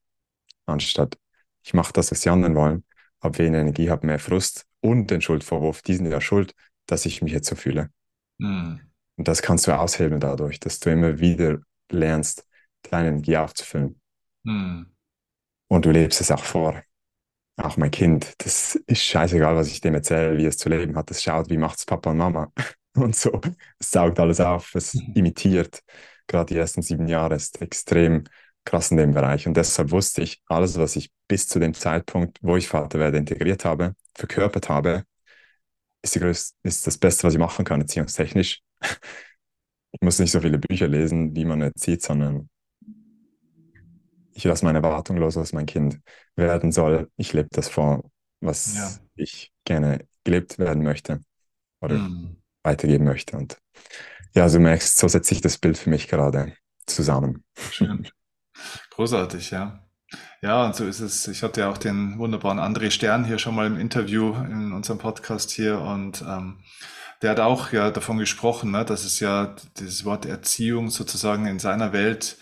anstatt ich mache das, was die anderen wollen, habe weniger Energie, habe mehr Frust und den Schuldvorwurf, die sind ja schuld, dass ich mich jetzt so fühle. Mhm. Und das kannst du aushebeln dadurch, dass du immer wieder lernst, deine Energie aufzufüllen. Hm. Und du lebst es auch vor. Auch mein Kind, das ist scheißegal, was ich dem erzähle, wie es zu leben hat. Das schaut, wie macht es Papa und Mama. Und so. Es saugt alles auf, es imitiert. Gerade die ersten sieben Jahre ist extrem krass in dem Bereich. Und deshalb wusste ich, alles, was ich bis zu dem Zeitpunkt, wo ich Vater werde, integriert habe, verkörpert habe, ist, die größte, ist das Beste, was ich machen kann, erziehungstechnisch. Ich muss nicht so viele Bücher lesen, wie man erzieht, sondern ich lasse meine Erwartung los, was mein Kind werden soll. Ich lebe das vor, was Ja. ich gerne gelebt werden möchte oder Hm. weitergeben möchte. Und ja, also du merkst, so setzt sich das Bild für mich gerade zusammen. Schön. Großartig, ja. Ja, und so ist es. Ich hatte ja auch den wunderbaren André Stern hier schon mal im Interview in unserem Podcast hier und ähm, der hat auch ja davon gesprochen, ne, dass es ja dieses Wort Erziehung sozusagen in seiner Welt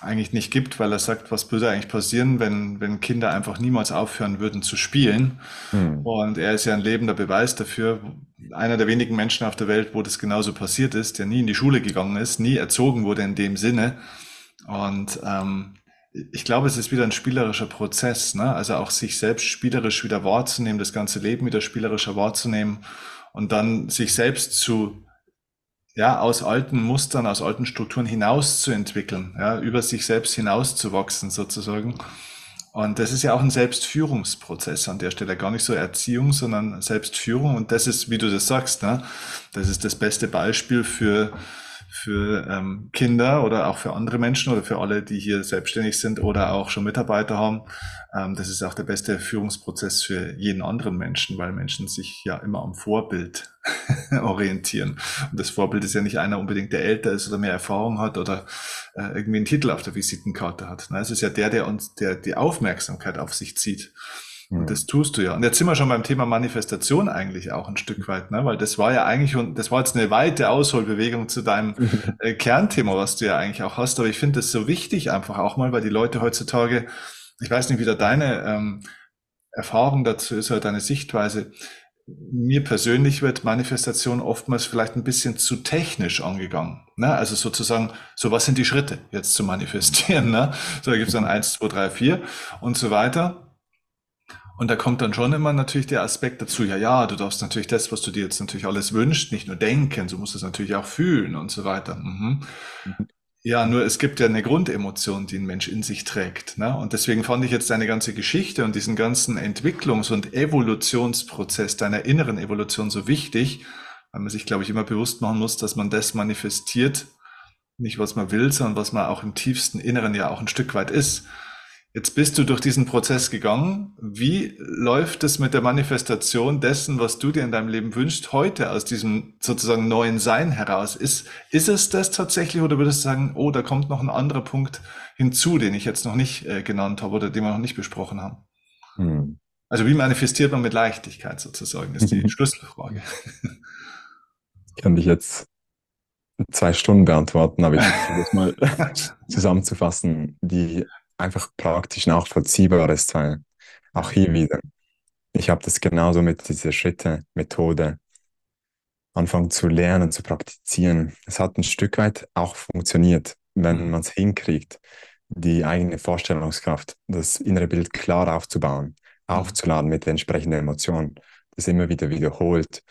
eigentlich nicht gibt, weil er sagt, was würde eigentlich passieren, wenn, wenn Kinder einfach niemals aufhören würden zu spielen. Hm. Und er ist ja ein lebender Beweis dafür, einer der wenigen Menschen auf der Welt, wo das genauso passiert ist, der nie in die Schule gegangen ist, nie erzogen wurde in dem Sinne. Und ähm, ich glaube, es ist wieder ein spielerischer Prozess, ne? Also auch sich selbst spielerisch wieder wahrzunehmen, das ganze Leben wieder spielerischer wahrzunehmen und dann sich selbst zu, ja, aus alten Mustern, aus alten Strukturen hinauszuentwickeln, ja, über sich selbst hinauszuwachsen sozusagen. Und das ist ja auch ein Selbstführungsprozess an der Stelle, gar nicht so Erziehung, sondern Selbstführung. Und das ist, wie du das sagst, ne? Das ist das beste Beispiel für für ähm, Kinder oder auch für andere Menschen oder für alle, die hier selbstständig sind oder auch schon Mitarbeiter haben. Ähm, das ist auch der beste Führungsprozess für jeden anderen Menschen, weil Menschen sich ja immer am Vorbild orientieren. Und das Vorbild ist ja nicht einer unbedingt, der älter ist oder mehr Erfahrung hat oder äh, irgendwie einen Titel auf der Visitenkarte hat. Na, es ist ja der, der uns, der die Aufmerksamkeit auf sich zieht. Und das tust du ja. Und jetzt sind wir schon beim Thema Manifestation eigentlich auch ein Stück weit, ne? weil das war ja eigentlich, und das war jetzt eine weite Ausholbewegung zu deinem äh, Kernthema, was du ja eigentlich auch hast. Aber ich finde das so wichtig einfach auch mal, weil die Leute heutzutage, ich weiß nicht, wie da deine ähm, Erfahrung dazu ist oder deine Sichtweise. Mir persönlich wird Manifestation oftmals vielleicht ein bisschen zu technisch angegangen. Ne? Also sozusagen, so was sind die Schritte jetzt zu manifestieren? Ne? So, da gibt es dann eins, zwei, drei, vier und so weiter. Und da kommt dann schon immer natürlich der Aspekt dazu, ja, ja, du darfst natürlich das, was du dir jetzt natürlich alles wünschst, nicht nur denken, du musst es natürlich auch fühlen und so weiter. Mhm. Ja, nur es gibt ja eine Grundemotion, die ein Mensch in sich trägt. Ne? Und deswegen fand ich jetzt deine ganze Geschichte und diesen ganzen Entwicklungs- und Evolutionsprozess deiner inneren Evolution so wichtig, weil man sich, glaube ich, immer bewusst machen muss, dass man das manifestiert, nicht was man will, sondern was man auch im tiefsten Inneren ja auch ein Stück weit ist. Jetzt bist du durch diesen Prozess gegangen. Wie läuft es mit der Manifestation dessen, was du dir in deinem Leben wünschst, heute aus diesem sozusagen neuen Sein heraus? Ist, ist es das tatsächlich oder würdest du sagen, oh, da kommt noch ein anderer Punkt hinzu, den ich jetzt noch nicht äh, genannt habe oder den wir noch nicht besprochen haben? Hm. Also wie manifestiert man mit Leichtigkeit sozusagen, ist die Schlüsselfrage. Ich kann dich jetzt zwei Stunden beantworten, aber ich versuche das mal zusammenzufassen, die einfach praktisch nachvollziehbar ist, weil auch hier wieder, ich habe das genauso mit dieser Schritte, Methode, anfangen zu lernen, zu praktizieren. Es hat ein Stück weit auch funktioniert, wenn man es hinkriegt, die eigene Vorstellungskraft, das innere Bild klar aufzubauen, aufzuladen mit der entsprechenden Emotion, das immer wieder wiederholt,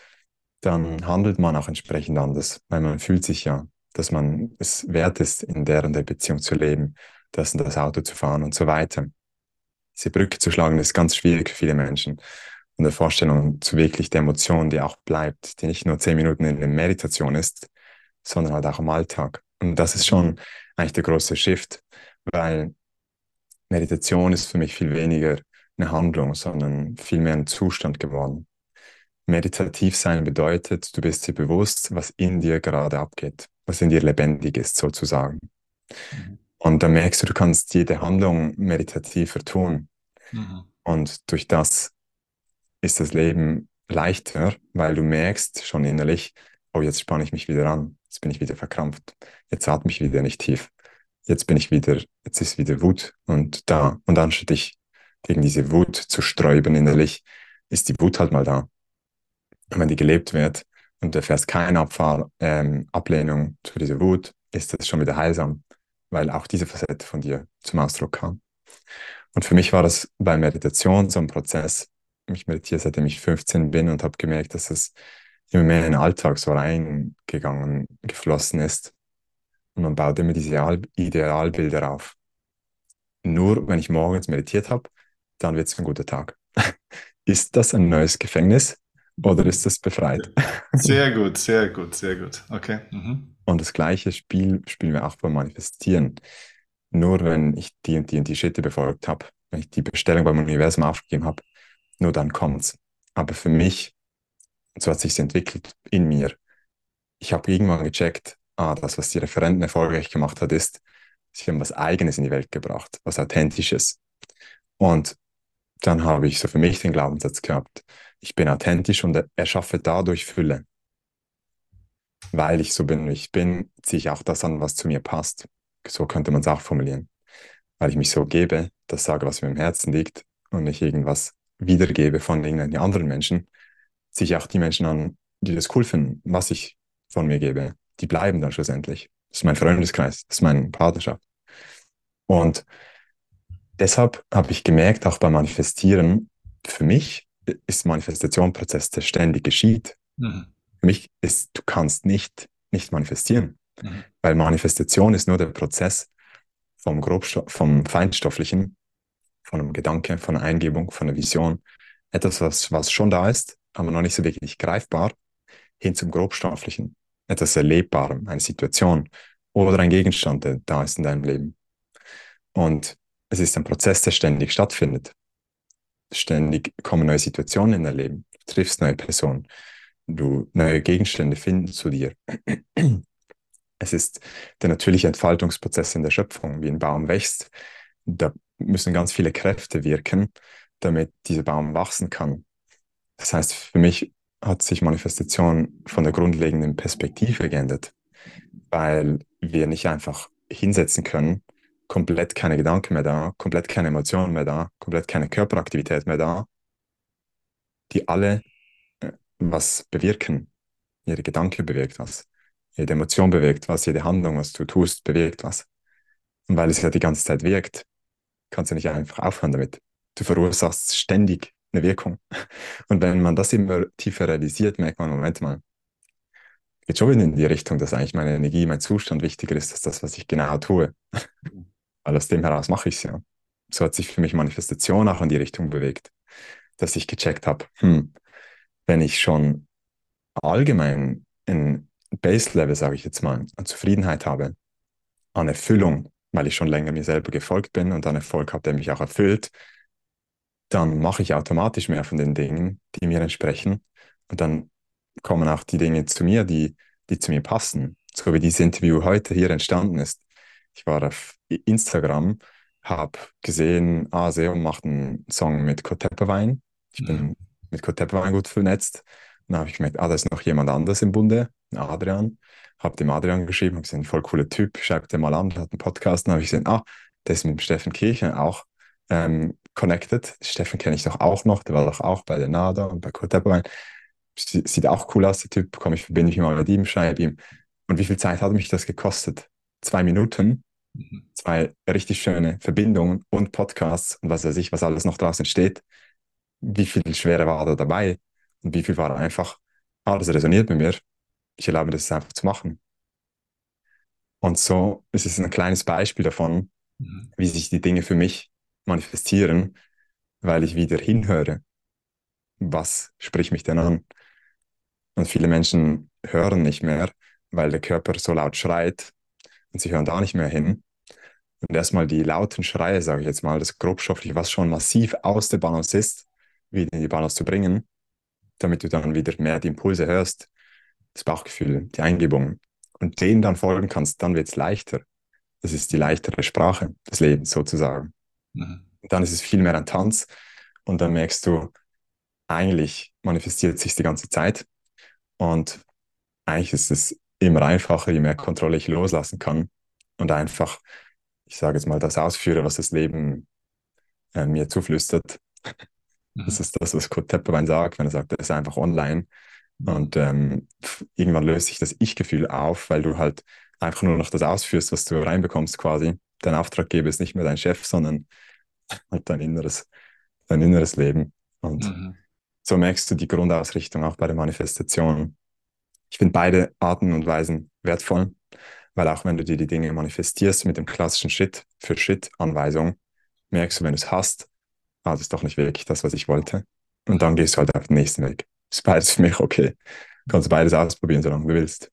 dann handelt man auch entsprechend anders, weil man fühlt sich ja, dass man es wert ist, in der und der Beziehung zu leben, das und das Auto zu fahren und so weiter. Diese Brücke zu schlagen ist ganz schwierig für viele Menschen. Und der Vorstellung zu wirklich der Emotion, die auch bleibt, die nicht nur zehn Minuten in der Meditation ist, sondern halt auch im Alltag. Und das ist schon eigentlich der große Shift, weil Meditation ist für mich viel weniger eine Handlung, sondern viel mehr ein Zustand geworden. Meditativ sein bedeutet, du bist dir bewusst, was in dir gerade abgeht, was in dir lebendig ist, sozusagen. Mhm. Und dann merkst du, du kannst jede Handlung meditativer tun. Mhm. Und durch das ist das Leben leichter, weil du merkst schon innerlich, oh, jetzt spanne ich mich wieder an, jetzt bin ich wieder verkrampft, jetzt atme ich wieder nicht tief, jetzt bin ich wieder, jetzt ist wieder Wut und da. Und anstatt dich gegen diese Wut zu sträuben innerlich, ist die Wut halt mal da. Und wenn die gelebt wird und du erfährst keine Abfahr ähm, Ablehnung für diese Wut, ist das schon wieder heilsam, weil auch diese Facette von dir zum Ausdruck kam. Und für mich war das bei Meditation so ein Prozess. Ich meditiere seitdem ich 15 bin und habe gemerkt, dass es immer mehr in den Alltag so reingegangen, geflossen ist. Und man baut immer diese Idealbilder auf. Nur wenn ich morgens meditiert habe, dann wird es ein guter Tag. ist das ein neues Gefängnis oder ist das befreit? Sehr gut, sehr gut, sehr gut. Okay. Mhm. Und das gleiche Spiel spielen wir auch beim Manifestieren. nur wenn ich die und die und die Schritte befolgt habe, wenn ich die Bestellung beim Universum aufgegeben habe, nur dann kommt's. Aber für mich, so hat sich entwickelt in mir. Ich habe irgendwann gecheckt, ah, das, was die Referenten erfolgreich gemacht hat, ist, sie haben was Eigenes in die Welt gebracht, was Authentisches. Und dann habe ich so für mich den Glaubenssatz gehabt, ich bin authentisch und erschaffe dadurch Fülle. Weil ich so bin, wie ich bin, ziehe ich auch das an, was zu mir passt. So könnte man es auch formulieren. Weil ich mich so gebe, das sage, was mir im Herzen liegt und nicht irgendwas wiedergebe von irgendeinen anderen Menschen, ziehe ich auch die Menschen an, die das cool finden, was ich von mir gebe. Die bleiben dann schlussendlich. Das ist mein Freundeskreis, das ist meine Partnerschaft. Und deshalb habe ich gemerkt, auch beim Manifestieren, für mich ist Manifestationprozess, der ständig geschieht. Mhm. Für mich ist, du kannst nicht, nicht manifestieren, mhm. weil Manifestation ist nur der Prozess vom, Grobstoff, vom Feinstofflichen, von einem Gedanke, von einer Eingebung, von einer Vision, etwas, was, was schon da ist, aber noch nicht so wirklich greifbar, hin zum Grobstofflichen, etwas Erlebbarem, eine Situation oder ein Gegenstand, der da ist in deinem Leben. Und es ist ein Prozess, der ständig stattfindet. Ständig kommen neue Situationen in dein Leben. Du triffst neue Personen. Du neue Gegenstände finden zu dir. Es ist der natürliche Entfaltungsprozess in der Schöpfung, wie ein Baum wächst. Da müssen ganz viele Kräfte wirken, damit dieser Baum wachsen kann. Das heißt, für mich hat sich Manifestation von der grundlegenden Perspektive geändert, weil wir nicht einfach hinsetzen können komplett keine Gedanken mehr da, komplett keine Emotionen mehr da, komplett keine Körperaktivität mehr da, die alle was bewirken. Jede Gedanke bewirkt was, jede Emotion bewirkt was, jede Handlung, was du tust, bewirkt was. Und weil es ja die ganze Zeit wirkt, kannst du nicht einfach aufhören damit. Du verursachst ständig eine Wirkung. Und wenn man das immer tiefer realisiert, merkt man, Moment mal, geht schon wieder in die Richtung, dass eigentlich meine Energie, mein Zustand wichtiger ist als das, was ich genau tue. Weil aus dem heraus mache ich es ja. So hat sich für mich Manifestation auch in die Richtung bewegt, dass ich gecheckt habe, hm, wenn ich schon allgemein ein Base-Level, sage ich jetzt mal, an Zufriedenheit habe, an Erfüllung, weil ich schon länger mir selber gefolgt bin und an Erfolg habe, der mich auch erfüllt, dann mache ich automatisch mehr von den Dingen, die mir entsprechen. Und dann kommen auch die Dinge zu mir, die, die zu mir passen. So wie dieses Interview heute hier entstanden ist ich war auf Instagram, habe gesehen, ah, Seo macht einen Song mit Kotepperwein. Ich bin mit Kotepperwein gut vernetzt. Dann habe ich gemerkt, ah, da ist noch jemand anders im Bunde, Adrian. Habe dem Adrian geschrieben, habe gesehen, voll cooler Typ, schreibt den mal an, hat einen Podcast. Dann habe ich gesehen, ah, der ist mit dem Steffen Kirche auch ähm, connected. Steffen kenne ich doch auch noch, der war doch auch bei der NADA und bei Kotepperwein. Sieht auch cool aus, der Typ. Komm, ich verbinde mich mal mit ihm, schreibe ihm. Und wie viel Zeit hat mich das gekostet? Zwei Minuten Mhm. Zwei richtig schöne Verbindungen und Podcasts und was weiß ich, was alles noch draußen steht. Wie viel Schwere war da dabei und wie viel war einfach, alles ah, resoniert mit mir. Ich erlaube das einfach zu machen. Und so ist es ein kleines Beispiel davon, mhm. wie sich die Dinge für mich manifestieren, weil ich wieder hinhöre. Was spricht mich denn an? Und viele Menschen hören nicht mehr, weil der Körper so laut schreit und sie hören da nicht mehr hin. Und erstmal die lauten Schreie, sage ich jetzt mal, das grobstoffliche, was schon massiv aus der Balance ist, wieder in die Balance zu bringen, damit du dann wieder mehr die Impulse hörst, das Bauchgefühl, die Eingebung und denen dann folgen kannst, dann wird es leichter. Das ist die leichtere Sprache des Lebens sozusagen. Mhm. Dann ist es viel mehr ein Tanz und dann merkst du, eigentlich manifestiert sich die ganze Zeit und eigentlich ist es immer einfacher, je mehr Kontrolle ich loslassen kann und einfach, ich sage jetzt mal, das ausführe, was das Leben äh, mir zuflüstert. Mhm. Das ist das, was Kurt Tepperwein sagt, wenn er sagt, das ist einfach online. Und ähm, irgendwann löst sich das Ich-Gefühl auf, weil du halt einfach nur noch das ausführst, was du reinbekommst quasi. Dein Auftraggeber ist nicht mehr dein Chef, sondern halt dein inneres, dein inneres Leben. Und mhm. so merkst du die Grundausrichtung auch bei der Manifestation. Ich finde beide Arten und Weisen wertvoll, weil auch wenn du dir die Dinge manifestierst mit dem klassischen Schritt für Schritt Anweisung, merkst du, wenn du es hast, ah, das ist doch nicht wirklich das, was ich wollte. Und dann gehst du halt auf den nächsten Weg. Ist beides für mich okay. Du kannst beides ausprobieren, solange du willst.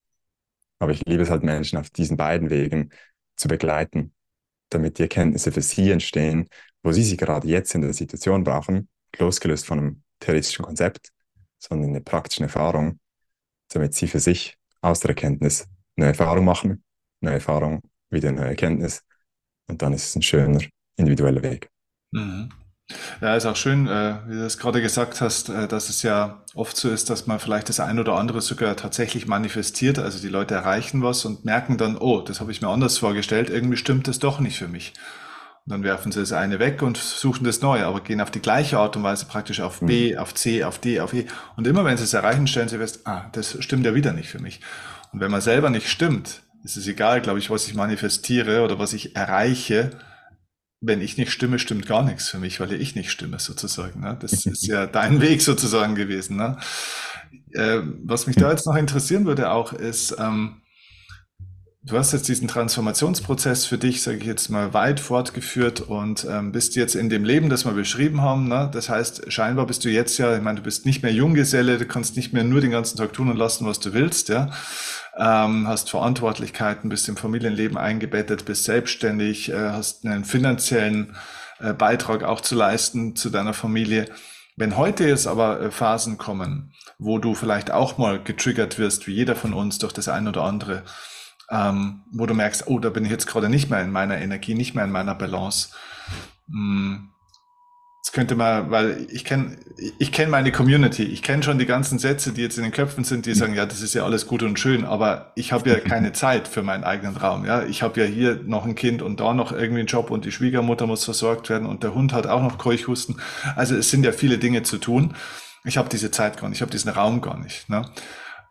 Aber ich liebe es halt, Menschen auf diesen beiden Wegen zu begleiten. damit die Erkenntnisse für sie entstehen, wo sie sie gerade jetzt in der Situation brauchen, losgelöst von einem theoretischen Konzept, sondern eine praktische Erfahrung, damit sie für sich aus der Erkenntnis eine Erfahrung machen, eine Erfahrung, wieder eine Erkenntnis und dann ist es ein schöner individueller Weg. Mhm. Ja, ist auch schön, äh, wie du das gerade gesagt hast, äh, dass es ja oft so ist, dass man vielleicht das ein oder andere sogar tatsächlich manifestiert. Also die Leute erreichen was und merken dann, oh, das habe ich mir anders vorgestellt, irgendwie stimmt das doch nicht für mich. Und dann werfen sie das eine weg und suchen das neue, aber gehen auf die gleiche Art und Weise praktisch auf B, mhm. auf C, auf D, auf E. Und immer wenn sie es erreichen, stellen sie fest, ah, das stimmt ja wieder nicht für mich. Und wenn man selber nicht stimmt, ist es egal, glaube ich, was ich manifestiere oder was ich erreiche, wenn ich nicht stimme, stimmt gar nichts für mich, weil ich nicht stimme sozusagen. Ne? Das ist ja dein Weg sozusagen gewesen. Ne? Äh, was mich da jetzt noch interessieren würde auch ist, ähm, du hast jetzt diesen Transformationsprozess für dich, sage ich jetzt mal, weit fortgeführt und ähm, bist jetzt in dem Leben, das wir beschrieben haben. Ne? Das heißt, scheinbar bist du jetzt ja, ich meine, du bist nicht mehr Junggeselle, du kannst nicht mehr nur den ganzen Tag tun und lassen, was du willst, ja ähm, hast Verantwortlichkeiten, bist im Familienleben eingebettet, bist selbstständig, äh, hast einen finanziellen äh, Beitrag auch zu leisten zu deiner Familie. Wenn heute jetzt aber äh, Phasen kommen, wo du vielleicht auch mal getriggert wirst, wie jeder von uns durch das ein oder andere, ähm, wo du merkst, oh, da bin ich jetzt gerade nicht mehr in meiner Energie, nicht mehr in meiner Balance. Hm, das könnte man, weil ich kenne ich kenn meine Community, ich kenne schon die ganzen Sätze, die jetzt in den Köpfen sind, die sagen, ja, das ist ja alles gut und schön, aber ich habe ja keine Zeit für meinen eigenen Raum. Ja, ich habe ja hier noch ein Kind und da noch irgendwie einen Job und die Schwiegermutter muss versorgt werden und der Hund hat auch noch Keuchhusten. Also es sind ja viele Dinge zu tun. Ich habe diese Zeit gar nicht, ich habe diesen Raum gar nicht. Ne?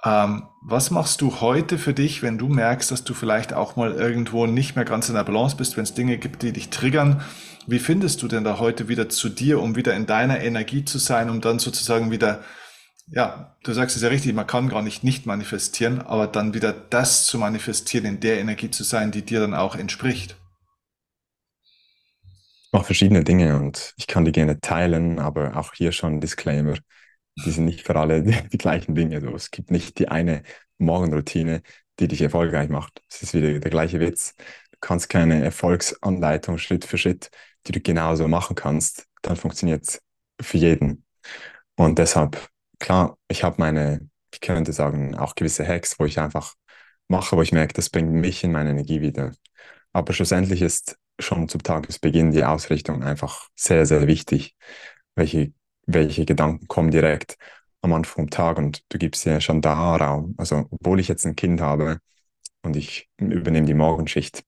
Ähm, was machst du heute für dich, wenn du merkst, dass du vielleicht auch mal irgendwo nicht mehr ganz in der Balance bist, wenn es Dinge gibt, die dich triggern? Wie findest du denn da heute wieder zu dir, um wieder in deiner Energie zu sein, um dann sozusagen wieder, ja, du sagst es ja richtig, man kann gar nicht nicht manifestieren, aber dann wieder das zu manifestieren, in der Energie zu sein, die dir dann auch entspricht? Ich mache verschiedene Dinge und ich kann die gerne teilen, aber auch hier schon Disclaimer. Die sind nicht für alle die, die gleichen Dinge. Also es gibt nicht die eine Morgenroutine, die dich erfolgreich macht. Es ist wieder der gleiche Witz. Du kannst keine Erfolgsanleitung Schritt für Schritt die du genauso machen kannst, dann funktioniert es für jeden. Und deshalb, klar, ich habe meine, ich könnte sagen, auch gewisse Hacks, wo ich einfach mache, wo ich merke, das bringt mich in meine Energie wieder. Aber schlussendlich ist schon zum Tagesbeginn die Ausrichtung einfach sehr, sehr wichtig. Welche, welche Gedanken kommen direkt am Anfang vom Tag und du gibst ja schon da Raum. Also, obwohl ich jetzt ein Kind habe, und ich übernehme die Morgenschicht.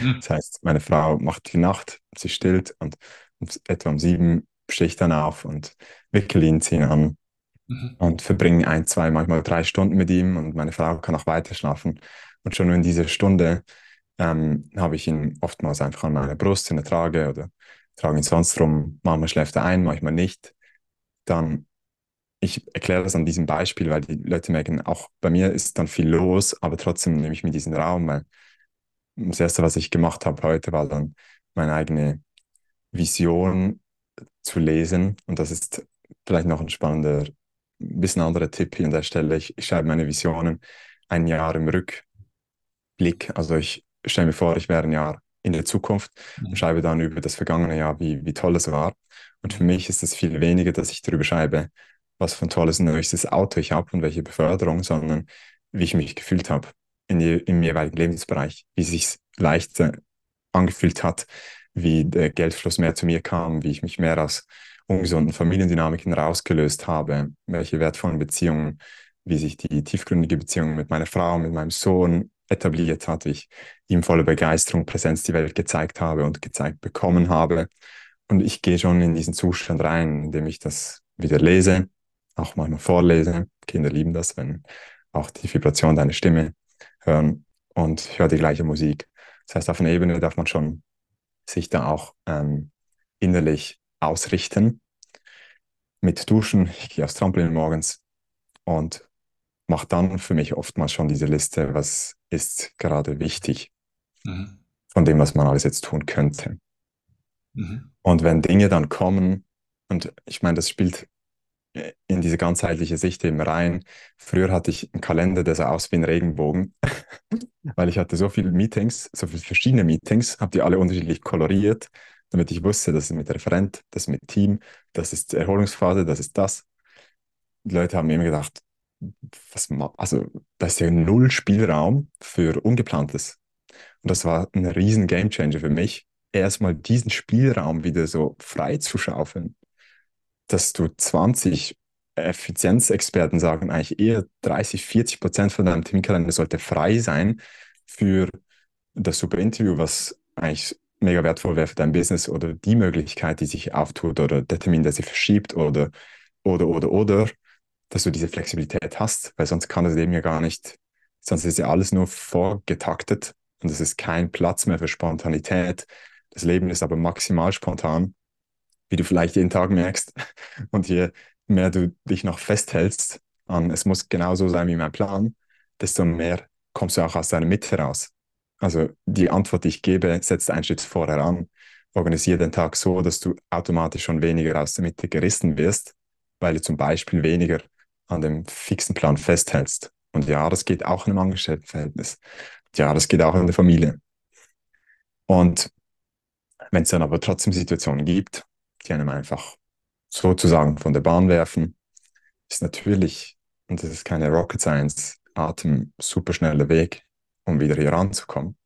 Mhm. Das heißt, meine Frau macht die Nacht, sie stillt und etwa um sieben stehe ich dann auf und wickel ihn, ziehe ihn an mhm. und verbringe ein, zwei, manchmal drei Stunden mit ihm und meine Frau kann auch weiter schlafen. Und schon in dieser Stunde ähm, habe ich ihn oftmals einfach an meiner Brust in der Trage oder trage ihn sonst rum. Manchmal schläft er ein, manchmal nicht. Dann ich erkläre das an diesem Beispiel, weil die Leute merken, auch bei mir ist dann viel los, aber trotzdem nehme ich mir diesen Raum, weil das Erste, was ich gemacht habe heute, war dann meine eigene Vision zu lesen. Und das ist vielleicht noch ein spannender, ein bisschen anderer Tipp hier an der Stelle. Ich, ich schreibe meine Visionen ein Jahr im Rückblick. Also ich stelle mir vor, ich wäre ein Jahr in der Zukunft und mhm. schreibe dann über das vergangene Jahr, wie, wie toll es war. Und für mich ist es viel weniger, dass ich darüber schreibe, was für ein tolles neuestes Auto ich habe und welche Beförderung, sondern wie ich mich gefühlt habe in je, im jeweiligen Lebensbereich, wie es sich leichter angefühlt hat, wie der Geldfluss mehr zu mir kam, wie ich mich mehr aus ungesunden Familiendynamiken rausgelöst habe, welche wertvollen Beziehungen, wie sich die tiefgründige Beziehung mit meiner Frau, mit meinem Sohn etabliert hat, ich ihm voller Begeisterung Präsenz die Welt gezeigt habe und gezeigt bekommen habe. Und ich gehe schon in diesen Zustand rein, indem ich das wieder lese, auch manchmal vorlese. Kinder lieben das, wenn auch die Vibration deiner Stimme hören und höre die gleiche Musik. Das heißt, auf einer Ebene darf man schon sich da auch ähm, innerlich ausrichten. Mit Duschen, ich gehe aufs Trampolin morgens und mache dann für mich oftmals schon diese Liste, was ist gerade wichtig mhm. von dem, was man alles jetzt tun könnte. Mhm. Und wenn Dinge dann kommen, und ich meine, das spielt in diese ganzheitliche Sicht eben rein. Früher hatte ich einen Kalender, der sah aus wie ein Regenbogen, weil ich hatte so viele Meetings, so viele verschiedene Meetings, habe die alle unterschiedlich koloriert, damit ich wusste, das ist mit Referent, das ist mit Team, das ist Erholungsphase, das ist das. Die Leute haben immer gedacht, was, also da ist ja null Spielraum für Ungeplantes. Und das war ein riesen Gamechanger für mich, erstmal diesen Spielraum wieder so frei zu schaufeln dass du 20 Effizienzexperten sagen eigentlich eher 30, 40 Prozent von deinem Terminkalender sollte frei sein für das super Interview, was eigentlich mega wertvoll wäre für dein Business oder die Möglichkeit, die sich auftut oder der Termin, der sich verschiebt oder, oder, oder, oder, dass du diese Flexibilität hast, weil sonst kann das Leben ja gar nicht, sonst ist ja alles nur vorgetaktet und es ist kein Platz mehr für Spontanität. Das Leben ist aber maximal spontan wie du vielleicht jeden Tag merkst. Und je mehr du dich noch festhältst an, es muss genauso sein wie mein Plan, desto mehr kommst du auch aus deiner Mitte raus. Also die Antwort, die ich gebe, setzt einen Schritt vorher an. Organisiere den Tag so, dass du automatisch schon weniger aus der Mitte gerissen wirst, weil du zum Beispiel weniger an dem fixen Plan festhältst. Und ja, das geht auch in einem Angestelltenverhältnis. Ja, das geht auch in der Familie. Und wenn es dann aber trotzdem Situationen gibt, die einem einfach sozusagen von der Bahn werfen, ist natürlich, und das ist keine Rocket Science, Atem super schneller Weg, um wieder hier ranzukommen.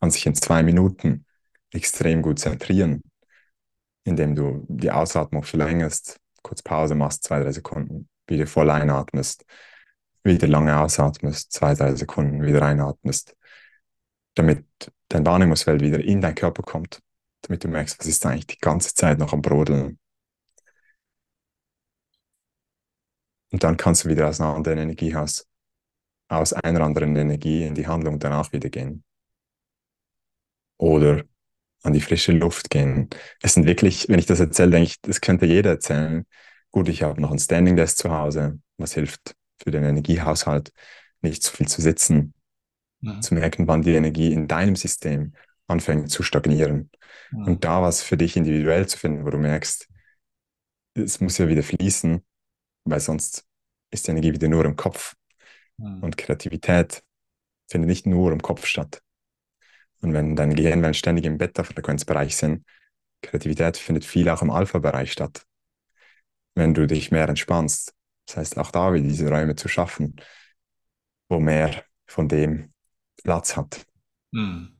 Kann sich in zwei Minuten extrem gut zentrieren, indem du die Ausatmung verlängerst, kurz Pause machst, zwei, drei Sekunden, wieder voll einatmest, wieder lange ausatmest, zwei, drei Sekunden wieder einatmest, damit dein Wahrnehmungsfeld wieder in deinen Körper kommt damit du merkst, was ist eigentlich die ganze Zeit noch am Brodeln. Und dann kannst du wieder aus einer anderen Energie aus, aus einer anderen Energie in die Handlung danach wieder gehen. Oder an die frische Luft gehen. Es sind wirklich, wenn ich das erzähle, denke ich, das könnte jeder erzählen. Gut, ich habe noch ein Standing Desk zu Hause, was hilft für den Energiehaushalt, nicht zu viel zu sitzen, mhm. zu merken, wann die Energie in deinem System anfängt zu stagnieren. Mhm. Und da was für dich individuell zu finden, wo du merkst, es muss ja wieder fließen, weil sonst ist die Energie wieder nur im Kopf. Mhm. Und Kreativität findet nicht nur im Kopf statt. Und wenn dein Gehirn ständig im Beta-Frequenzbereich sind, Kreativität findet viel auch im Alpha-Bereich statt. Wenn du dich mehr entspannst, das heißt auch da wieder diese Räume zu schaffen, wo mehr von dem Platz hat. Mhm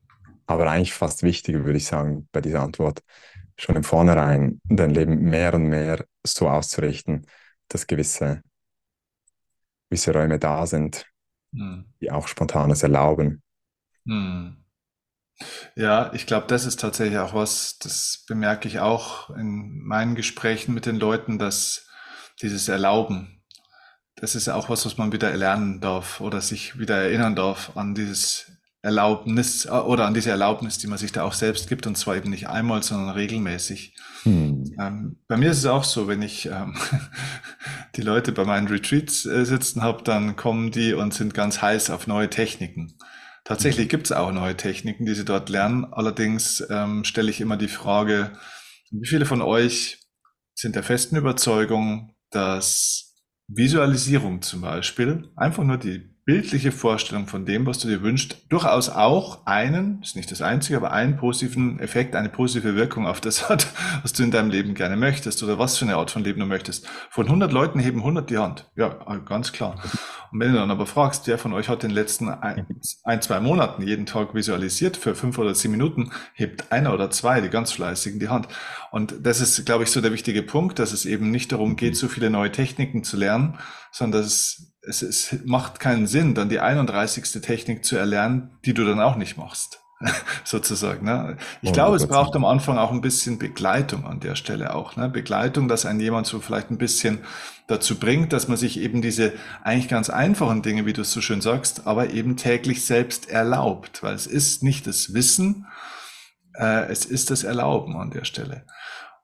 aber eigentlich fast wichtiger, würde ich sagen, bei dieser Antwort, schon im Vornherein dein Leben mehr und mehr so auszurichten, dass gewisse, gewisse Räume da sind, hm. die auch Spontanes erlauben. Hm. Ja, ich glaube, das ist tatsächlich auch was, das bemerke ich auch in meinen Gesprächen mit den Leuten, dass dieses Erlauben, das ist auch was, was man wieder erlernen darf oder sich wieder erinnern darf an dieses Erlaubnis äh, oder an diese Erlaubnis, die man sich da auch selbst gibt, und zwar eben nicht einmal, sondern regelmäßig. Hm. Ähm, bei mir ist es auch so, wenn ich ähm, die Leute bei meinen Retreats äh, sitzen habe, dann kommen die und sind ganz heiß auf neue Techniken. Tatsächlich gibt es auch neue Techniken, die sie dort lernen. Allerdings ähm, stelle ich immer die Frage, wie viele von euch sind der festen Überzeugung, dass Visualisierung zum Beispiel, einfach nur die bildliche Vorstellung von dem, was du dir wünschst, durchaus auch einen, ist nicht das einzige, aber einen positiven Effekt, eine positive Wirkung auf das hat, was du in deinem Leben gerne möchtest oder was für eine Art von Leben du möchtest. Von 100 Leuten heben 100 die Hand. Ja, ganz klar. Und wenn du dann aber fragst, wer von euch hat in den letzten ein, ein, zwei Monaten jeden Tag visualisiert für fünf oder zehn Minuten, hebt einer oder zwei, die ganz fleißigen, die Hand. Und das ist, glaube ich, so der wichtige Punkt, dass es eben nicht darum geht, so viele neue Techniken zu lernen, sondern dass es es, es macht keinen Sinn, dann die 31. Technik zu erlernen, die du dann auch nicht machst. sozusagen. Ne? Ich oh, glaube, es braucht am Anfang auch ein bisschen Begleitung an der Stelle auch. Ne? Begleitung, dass ein jemand so vielleicht ein bisschen dazu bringt, dass man sich eben diese eigentlich ganz einfachen Dinge, wie du es so schön sagst, aber eben täglich selbst erlaubt, weil es ist nicht das Wissen, äh, es ist das Erlauben an der Stelle.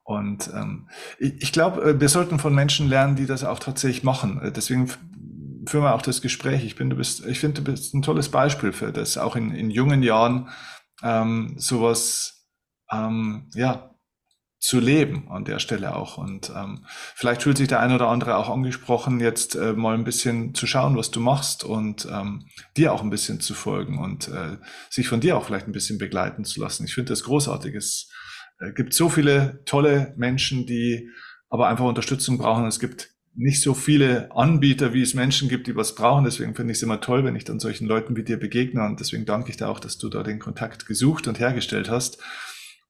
Und ähm, ich, ich glaube, äh, wir sollten von Menschen lernen, die das auch tatsächlich machen. Äh, deswegen führen wir auch das Gespräch. Ich bin, du bist, ich finde, du bist ein tolles Beispiel für das, auch in, in jungen Jahren ähm, sowas, ähm, ja, zu leben an der Stelle auch. Und ähm, vielleicht fühlt sich der eine oder andere auch angesprochen, jetzt äh, mal ein bisschen zu schauen, was du machst und ähm, dir auch ein bisschen zu folgen und äh, sich von dir auch vielleicht ein bisschen begleiten zu lassen. Ich finde das großartig. Es äh, gibt so viele tolle Menschen, die aber einfach Unterstützung brauchen. Es gibt nicht so viele Anbieter, wie es Menschen gibt, die was brauchen. Deswegen finde ich es immer toll, wenn ich dann solchen Leuten wie dir begegne. Und deswegen danke ich dir auch, dass du da den Kontakt gesucht und hergestellt hast.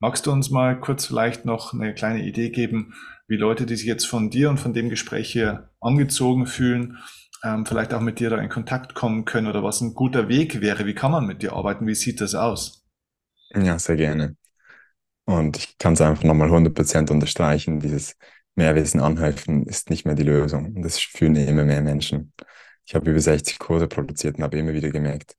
Magst du uns mal kurz vielleicht noch eine kleine Idee geben, wie Leute, die sich jetzt von dir und von dem Gespräch hier angezogen fühlen, ähm, vielleicht auch mit dir da in Kontakt kommen können oder was ein guter Weg wäre? Wie kann man mit dir arbeiten? Wie sieht das aus? Ja, sehr gerne. Und ich kann es einfach nochmal 100% unterstreichen, dieses Mehrwissen anhelfen ist nicht mehr die Lösung. Und das fühlen immer mehr Menschen. Ich habe über 60 Kurse produziert und habe immer wieder gemerkt,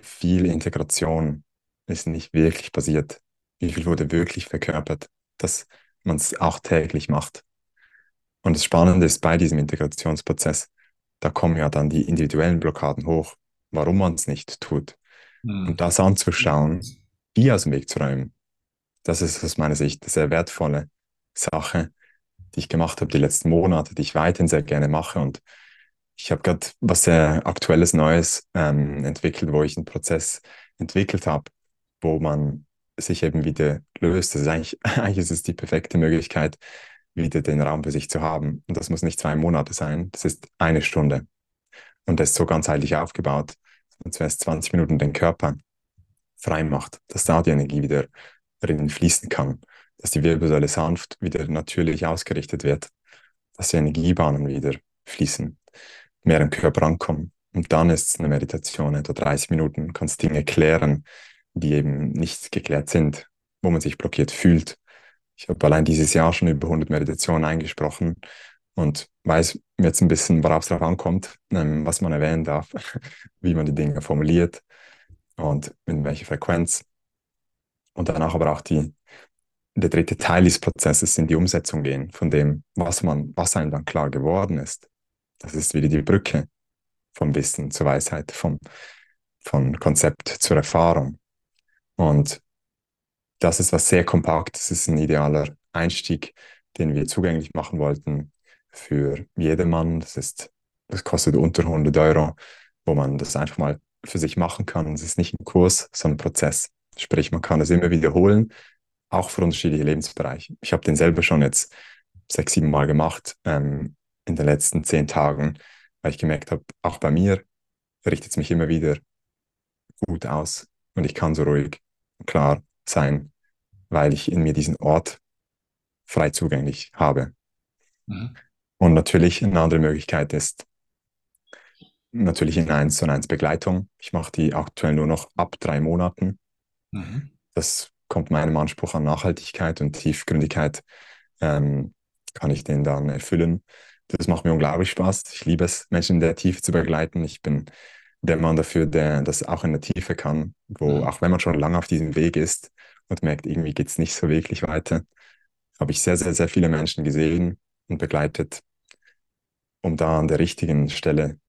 viel Integration ist nicht wirklich passiert wie viel wurde wirklich verkörpert, dass man es auch täglich macht. Und das Spannende ist bei diesem Integrationsprozess, da kommen ja dann die individuellen Blockaden hoch, warum man es nicht tut. Mhm. Und das anzuschauen, die aus dem Weg zu räumen, das ist aus meiner Sicht eine sehr wertvolle Sache, die ich gemacht habe die letzten Monate, die ich weiterhin sehr gerne mache. Und ich habe gerade was sehr Aktuelles, Neues ähm, entwickelt, wo ich einen Prozess entwickelt habe, wo man sich eben wieder löst. Das ist eigentlich, eigentlich ist es die perfekte Möglichkeit, wieder den Raum für sich zu haben. Und das muss nicht zwei Monate sein, das ist eine Stunde. Und das ist so ganzheitlich aufgebaut, dass man zuerst 20 Minuten den Körper frei macht, dass da die Energie wieder drin fließen kann, dass die Wirbelsäule sanft wieder natürlich ausgerichtet wird, dass die Energiebahnen wieder fließen, mehr im Körper ankommen. Und dann ist es eine Meditation, etwa 30 Minuten, kannst Dinge klären, die eben nicht geklärt sind, wo man sich blockiert fühlt. Ich habe allein dieses Jahr schon über 100 Meditationen eingesprochen und weiß jetzt ein bisschen, worauf es drauf ankommt, ähm, was man erwähnen darf, wie man die Dinge formuliert und in welcher Frequenz. Und danach aber auch die, der dritte Teil des Prozesses in die Umsetzung gehen von dem, was man, was einem dann klar geworden ist. Das ist wieder die Brücke vom Wissen zur Weisheit, vom, von Konzept zur Erfahrung. Und das ist was sehr kompakt. Das ist ein idealer Einstieg, den wir zugänglich machen wollten für jedermann. Das ist, das kostet unter 100 Euro, wo man das einfach mal für sich machen kann. Es ist nicht ein Kurs, sondern ein Prozess. Sprich, man kann es immer wiederholen, auch für unterschiedliche Lebensbereiche. Ich habe den selber schon jetzt sechs, sieben Mal gemacht ähm, in den letzten zehn Tagen, weil ich gemerkt habe, auch bei mir richtet es mich immer wieder gut aus und ich kann so ruhig klar sein, weil ich in mir diesen Ort frei zugänglich habe. Mhm. Und natürlich eine andere Möglichkeit ist natürlich in 1 zu 1 Begleitung. Ich mache die aktuell nur noch ab drei Monaten. Mhm. Das kommt meinem Anspruch an Nachhaltigkeit und Tiefgründigkeit, ähm, kann ich den dann erfüllen. Das macht mir unglaublich Spaß. Ich liebe es, Menschen in der Tiefe zu begleiten. Ich bin der Mann dafür, der das auch in der Tiefe kann, wo mhm. auch wenn man schon lange auf diesem Weg ist und merkt, irgendwie geht es nicht so wirklich weiter, habe ich sehr, sehr, sehr viele Menschen gesehen und begleitet, um da an der richtigen Stelle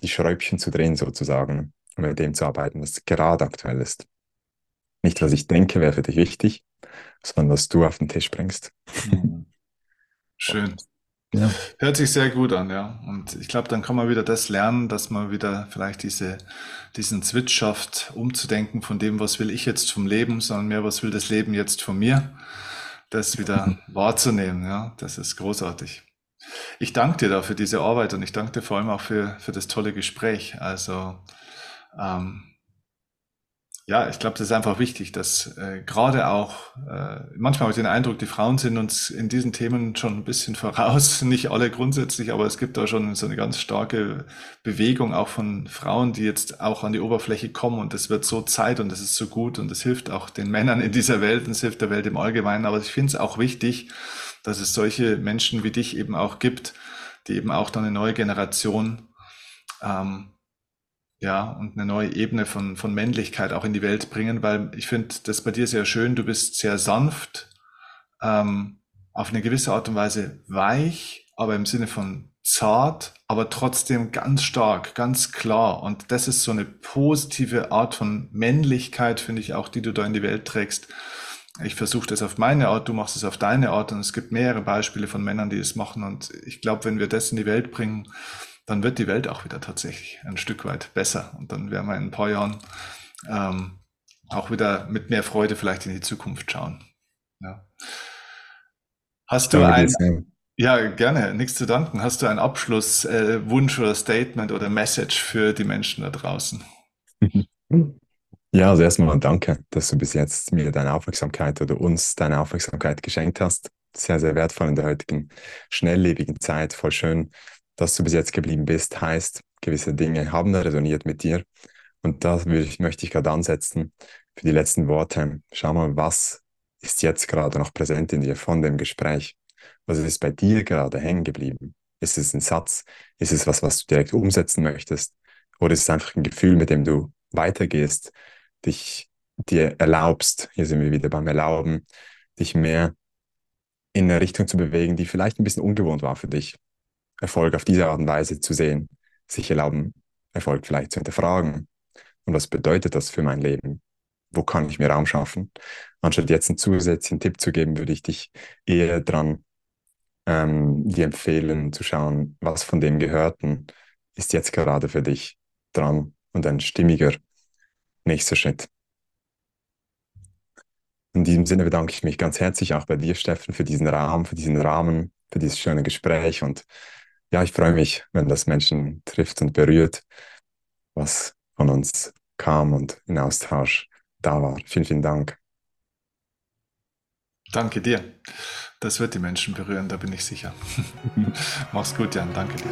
die Schräubchen zu drehen sozusagen, um mit dem zu arbeiten, was gerade aktuell ist. Nicht, was ich denke, wäre für dich wichtig, sondern was du auf den Tisch bringst. Mhm. Schön. Ja. Hört sich sehr gut an, ja. Und ich glaube, dann kann man wieder das lernen, dass man wieder vielleicht diese, diesen Switch schafft, umzudenken von dem, was will ich jetzt vom Leben, sondern mehr, was will das Leben jetzt von mir, das wieder wahrzunehmen, ja. Das ist großartig. Ich danke dir da für diese Arbeit und ich danke dir vor allem auch für, für das tolle Gespräch. Also, ähm, ja, ich glaube, das ist einfach wichtig, dass äh, gerade auch, äh, manchmal habe ich den Eindruck, die Frauen sind uns in diesen Themen schon ein bisschen voraus, nicht alle grundsätzlich, aber es gibt da schon so eine ganz starke Bewegung auch von Frauen, die jetzt auch an die Oberfläche kommen. Und es wird so Zeit und es ist so gut und es hilft auch den Männern in dieser Welt und es hilft der Welt im Allgemeinen, aber ich finde es auch wichtig, dass es solche Menschen wie dich eben auch gibt, die eben auch dann eine neue Generation ähm, ja, und eine neue Ebene von, von Männlichkeit auch in die Welt bringen, weil ich finde das bei dir sehr schön. Du bist sehr sanft, ähm, auf eine gewisse Art und Weise weich, aber im Sinne von zart, aber trotzdem ganz stark, ganz klar. Und das ist so eine positive Art von Männlichkeit, finde ich auch, die du da in die Welt trägst, ich versuche das auf meine Art, du machst es auf deine Art und es gibt mehrere Beispiele von Männern, die es machen und ich glaube, wenn wir das in die Welt bringen, dann wird die Welt auch wieder tatsächlich ein Stück weit besser und dann werden wir in ein paar Jahren ähm, auch wieder mit mehr Freude vielleicht in die Zukunft schauen. Ja. Hast du ein, ja, gerne, nichts zu danken. Hast du einen Abschlusswunsch äh, oder Statement oder Message für die Menschen da draußen? Ja, also erstmal danke, dass du bis jetzt mir deine Aufmerksamkeit oder uns deine Aufmerksamkeit geschenkt hast. Sehr, sehr wertvoll in der heutigen schnelllebigen Zeit. Voll schön, dass du bis jetzt geblieben bist. Heißt, gewisse Dinge haben resoniert mit dir. Und da möchte ich gerade ansetzen für die letzten Worte. Schau mal, was ist jetzt gerade noch präsent in dir von dem Gespräch? Was ist bei dir gerade hängen geblieben? Ist es ein Satz? Ist es was, was du direkt umsetzen möchtest? Oder ist es einfach ein Gefühl, mit dem du weitergehst? dich dir erlaubst, hier sind wir wieder beim Erlauben, dich mehr in eine Richtung zu bewegen, die vielleicht ein bisschen ungewohnt war für dich. Erfolg auf diese Art und Weise zu sehen, sich erlauben, Erfolg vielleicht zu hinterfragen. Und was bedeutet das für mein Leben? Wo kann ich mir Raum schaffen? Anstatt jetzt einen zusätzlichen Tipp zu geben, würde ich dich eher dran ähm, dir empfehlen, zu schauen, was von dem Gehörten ist jetzt gerade für dich dran und ein stimmiger nächster Schritt. In diesem Sinne bedanke ich mich ganz herzlich auch bei dir, Steffen, für diesen Rahmen, für diesen Rahmen, für dieses schöne Gespräch. Und ja, ich freue mich, wenn das Menschen trifft und berührt, was von uns kam und in Austausch da war. Vielen, vielen Dank. Danke dir. Das wird die Menschen berühren, da bin ich sicher. Mach's gut, Jan. Danke dir.